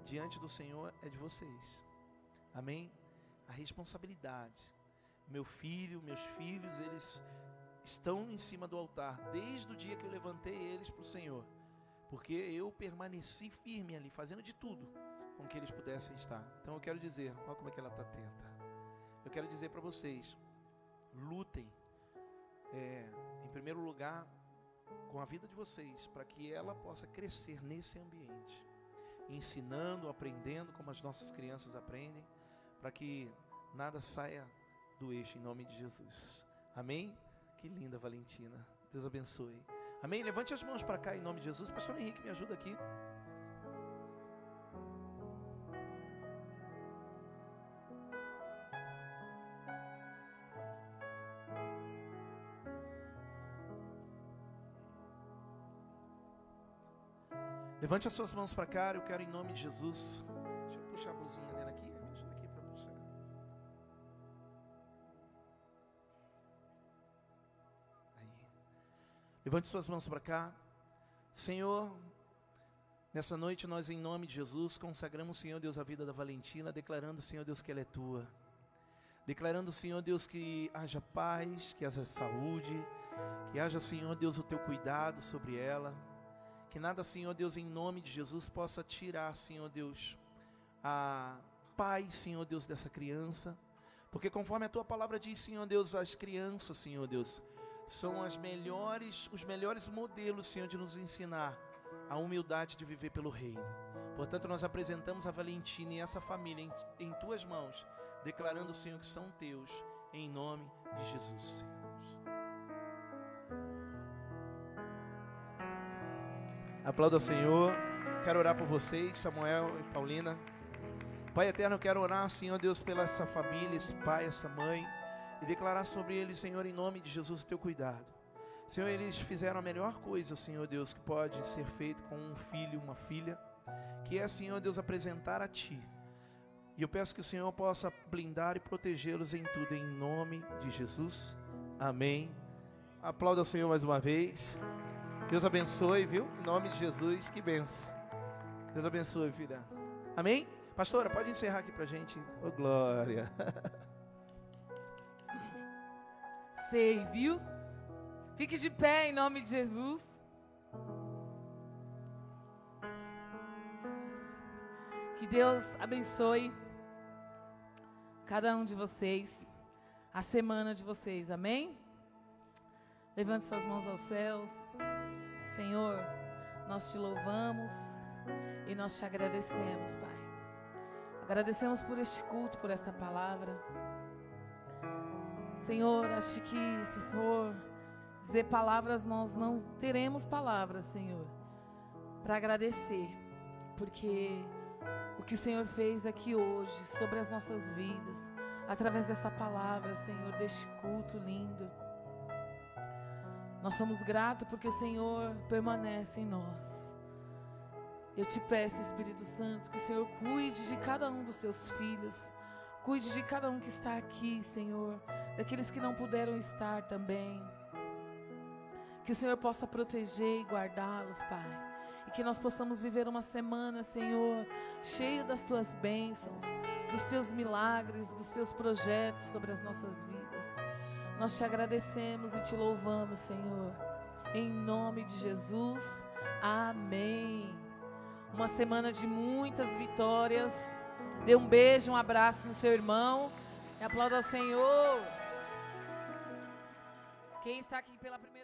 diante do Senhor é de vocês. Amém? A responsabilidade. Meu filho, meus filhos, eles estão em cima do altar desde o dia que eu levantei eles para o Senhor, porque eu permaneci firme ali, fazendo de tudo com que eles pudessem estar. Então eu quero dizer, olha como é que ela está atenta. Eu quero dizer para vocês, lutem, é, em primeiro lugar, com a vida de vocês, para que ela possa crescer nesse ambiente, ensinando, aprendendo como as nossas crianças aprendem, para que nada saia do eixo em nome de Jesus. Amém? Que linda, Valentina. Deus abençoe. Amém? Levante as mãos para cá em nome de Jesus. Pastor Henrique, me ajuda aqui. Levante as suas mãos para cá, eu quero em nome de Jesus. Levante suas mãos para cá. Senhor, nessa noite nós, em nome de Jesus, consagramos, Senhor Deus, a vida da Valentina, declarando, Senhor Deus, que ela é tua. Declarando, Senhor Deus, que haja paz, que haja saúde, que haja, Senhor Deus, o teu cuidado sobre ela. Que nada, Senhor Deus, em nome de Jesus, possa tirar, Senhor Deus, a paz, Senhor Deus, dessa criança. Porque conforme a tua palavra diz, Senhor Deus, as crianças, Senhor Deus, são as melhores, os melhores modelos, Senhor, de nos ensinar a humildade de viver pelo reino. Portanto, nós apresentamos a Valentina e essa família em, em tuas mãos, declarando, Senhor, que são teus, em nome de Jesus, Senhor. Aplauda Senhor. Quero orar por vocês, Samuel e Paulina. Pai eterno, quero orar, Senhor Deus, pela essa família, esse pai, essa mãe, e declarar sobre eles, Senhor, em nome de Jesus, o teu cuidado. Senhor, eles fizeram a melhor coisa, Senhor Deus, que pode ser feito com um filho, uma filha, que é, Senhor Deus, apresentar a Ti. E eu peço que o Senhor possa blindar e protegê-los em tudo, em nome de Jesus. Amém. Aplauda o Senhor mais uma vez. Deus abençoe, viu? Em nome de Jesus, que benção. Deus abençoe, filha. Amém? Pastora, pode encerrar aqui pra gente. Ô, oh, glória. Sei, viu? Fique de pé em nome de Jesus. Que Deus abençoe cada um de vocês, a semana de vocês, amém? Levante suas mãos aos céus. Senhor, nós te louvamos e nós te agradecemos, Pai. Agradecemos por este culto, por esta palavra. Senhor, acho que se for dizer palavras, nós não teremos palavras, Senhor, para agradecer, porque o que o Senhor fez aqui hoje sobre as nossas vidas, através dessa palavra, Senhor, deste culto lindo. Nós somos gratos porque o Senhor permanece em nós. Eu te peço, Espírito Santo, que o Senhor cuide de cada um dos teus filhos, cuide de cada um que está aqui, Senhor, daqueles que não puderam estar também. Que o Senhor possa proteger e guardá-los, Pai. E que nós possamos viver uma semana, Senhor, cheio das tuas bênçãos, dos teus milagres, dos teus projetos sobre as nossas vidas. Nós te agradecemos e te louvamos, Senhor. Em nome de Jesus. Amém. Uma semana de muitas vitórias. Dê um beijo, um abraço no seu irmão. E aplauda ao Senhor. Quem está aqui pela primeira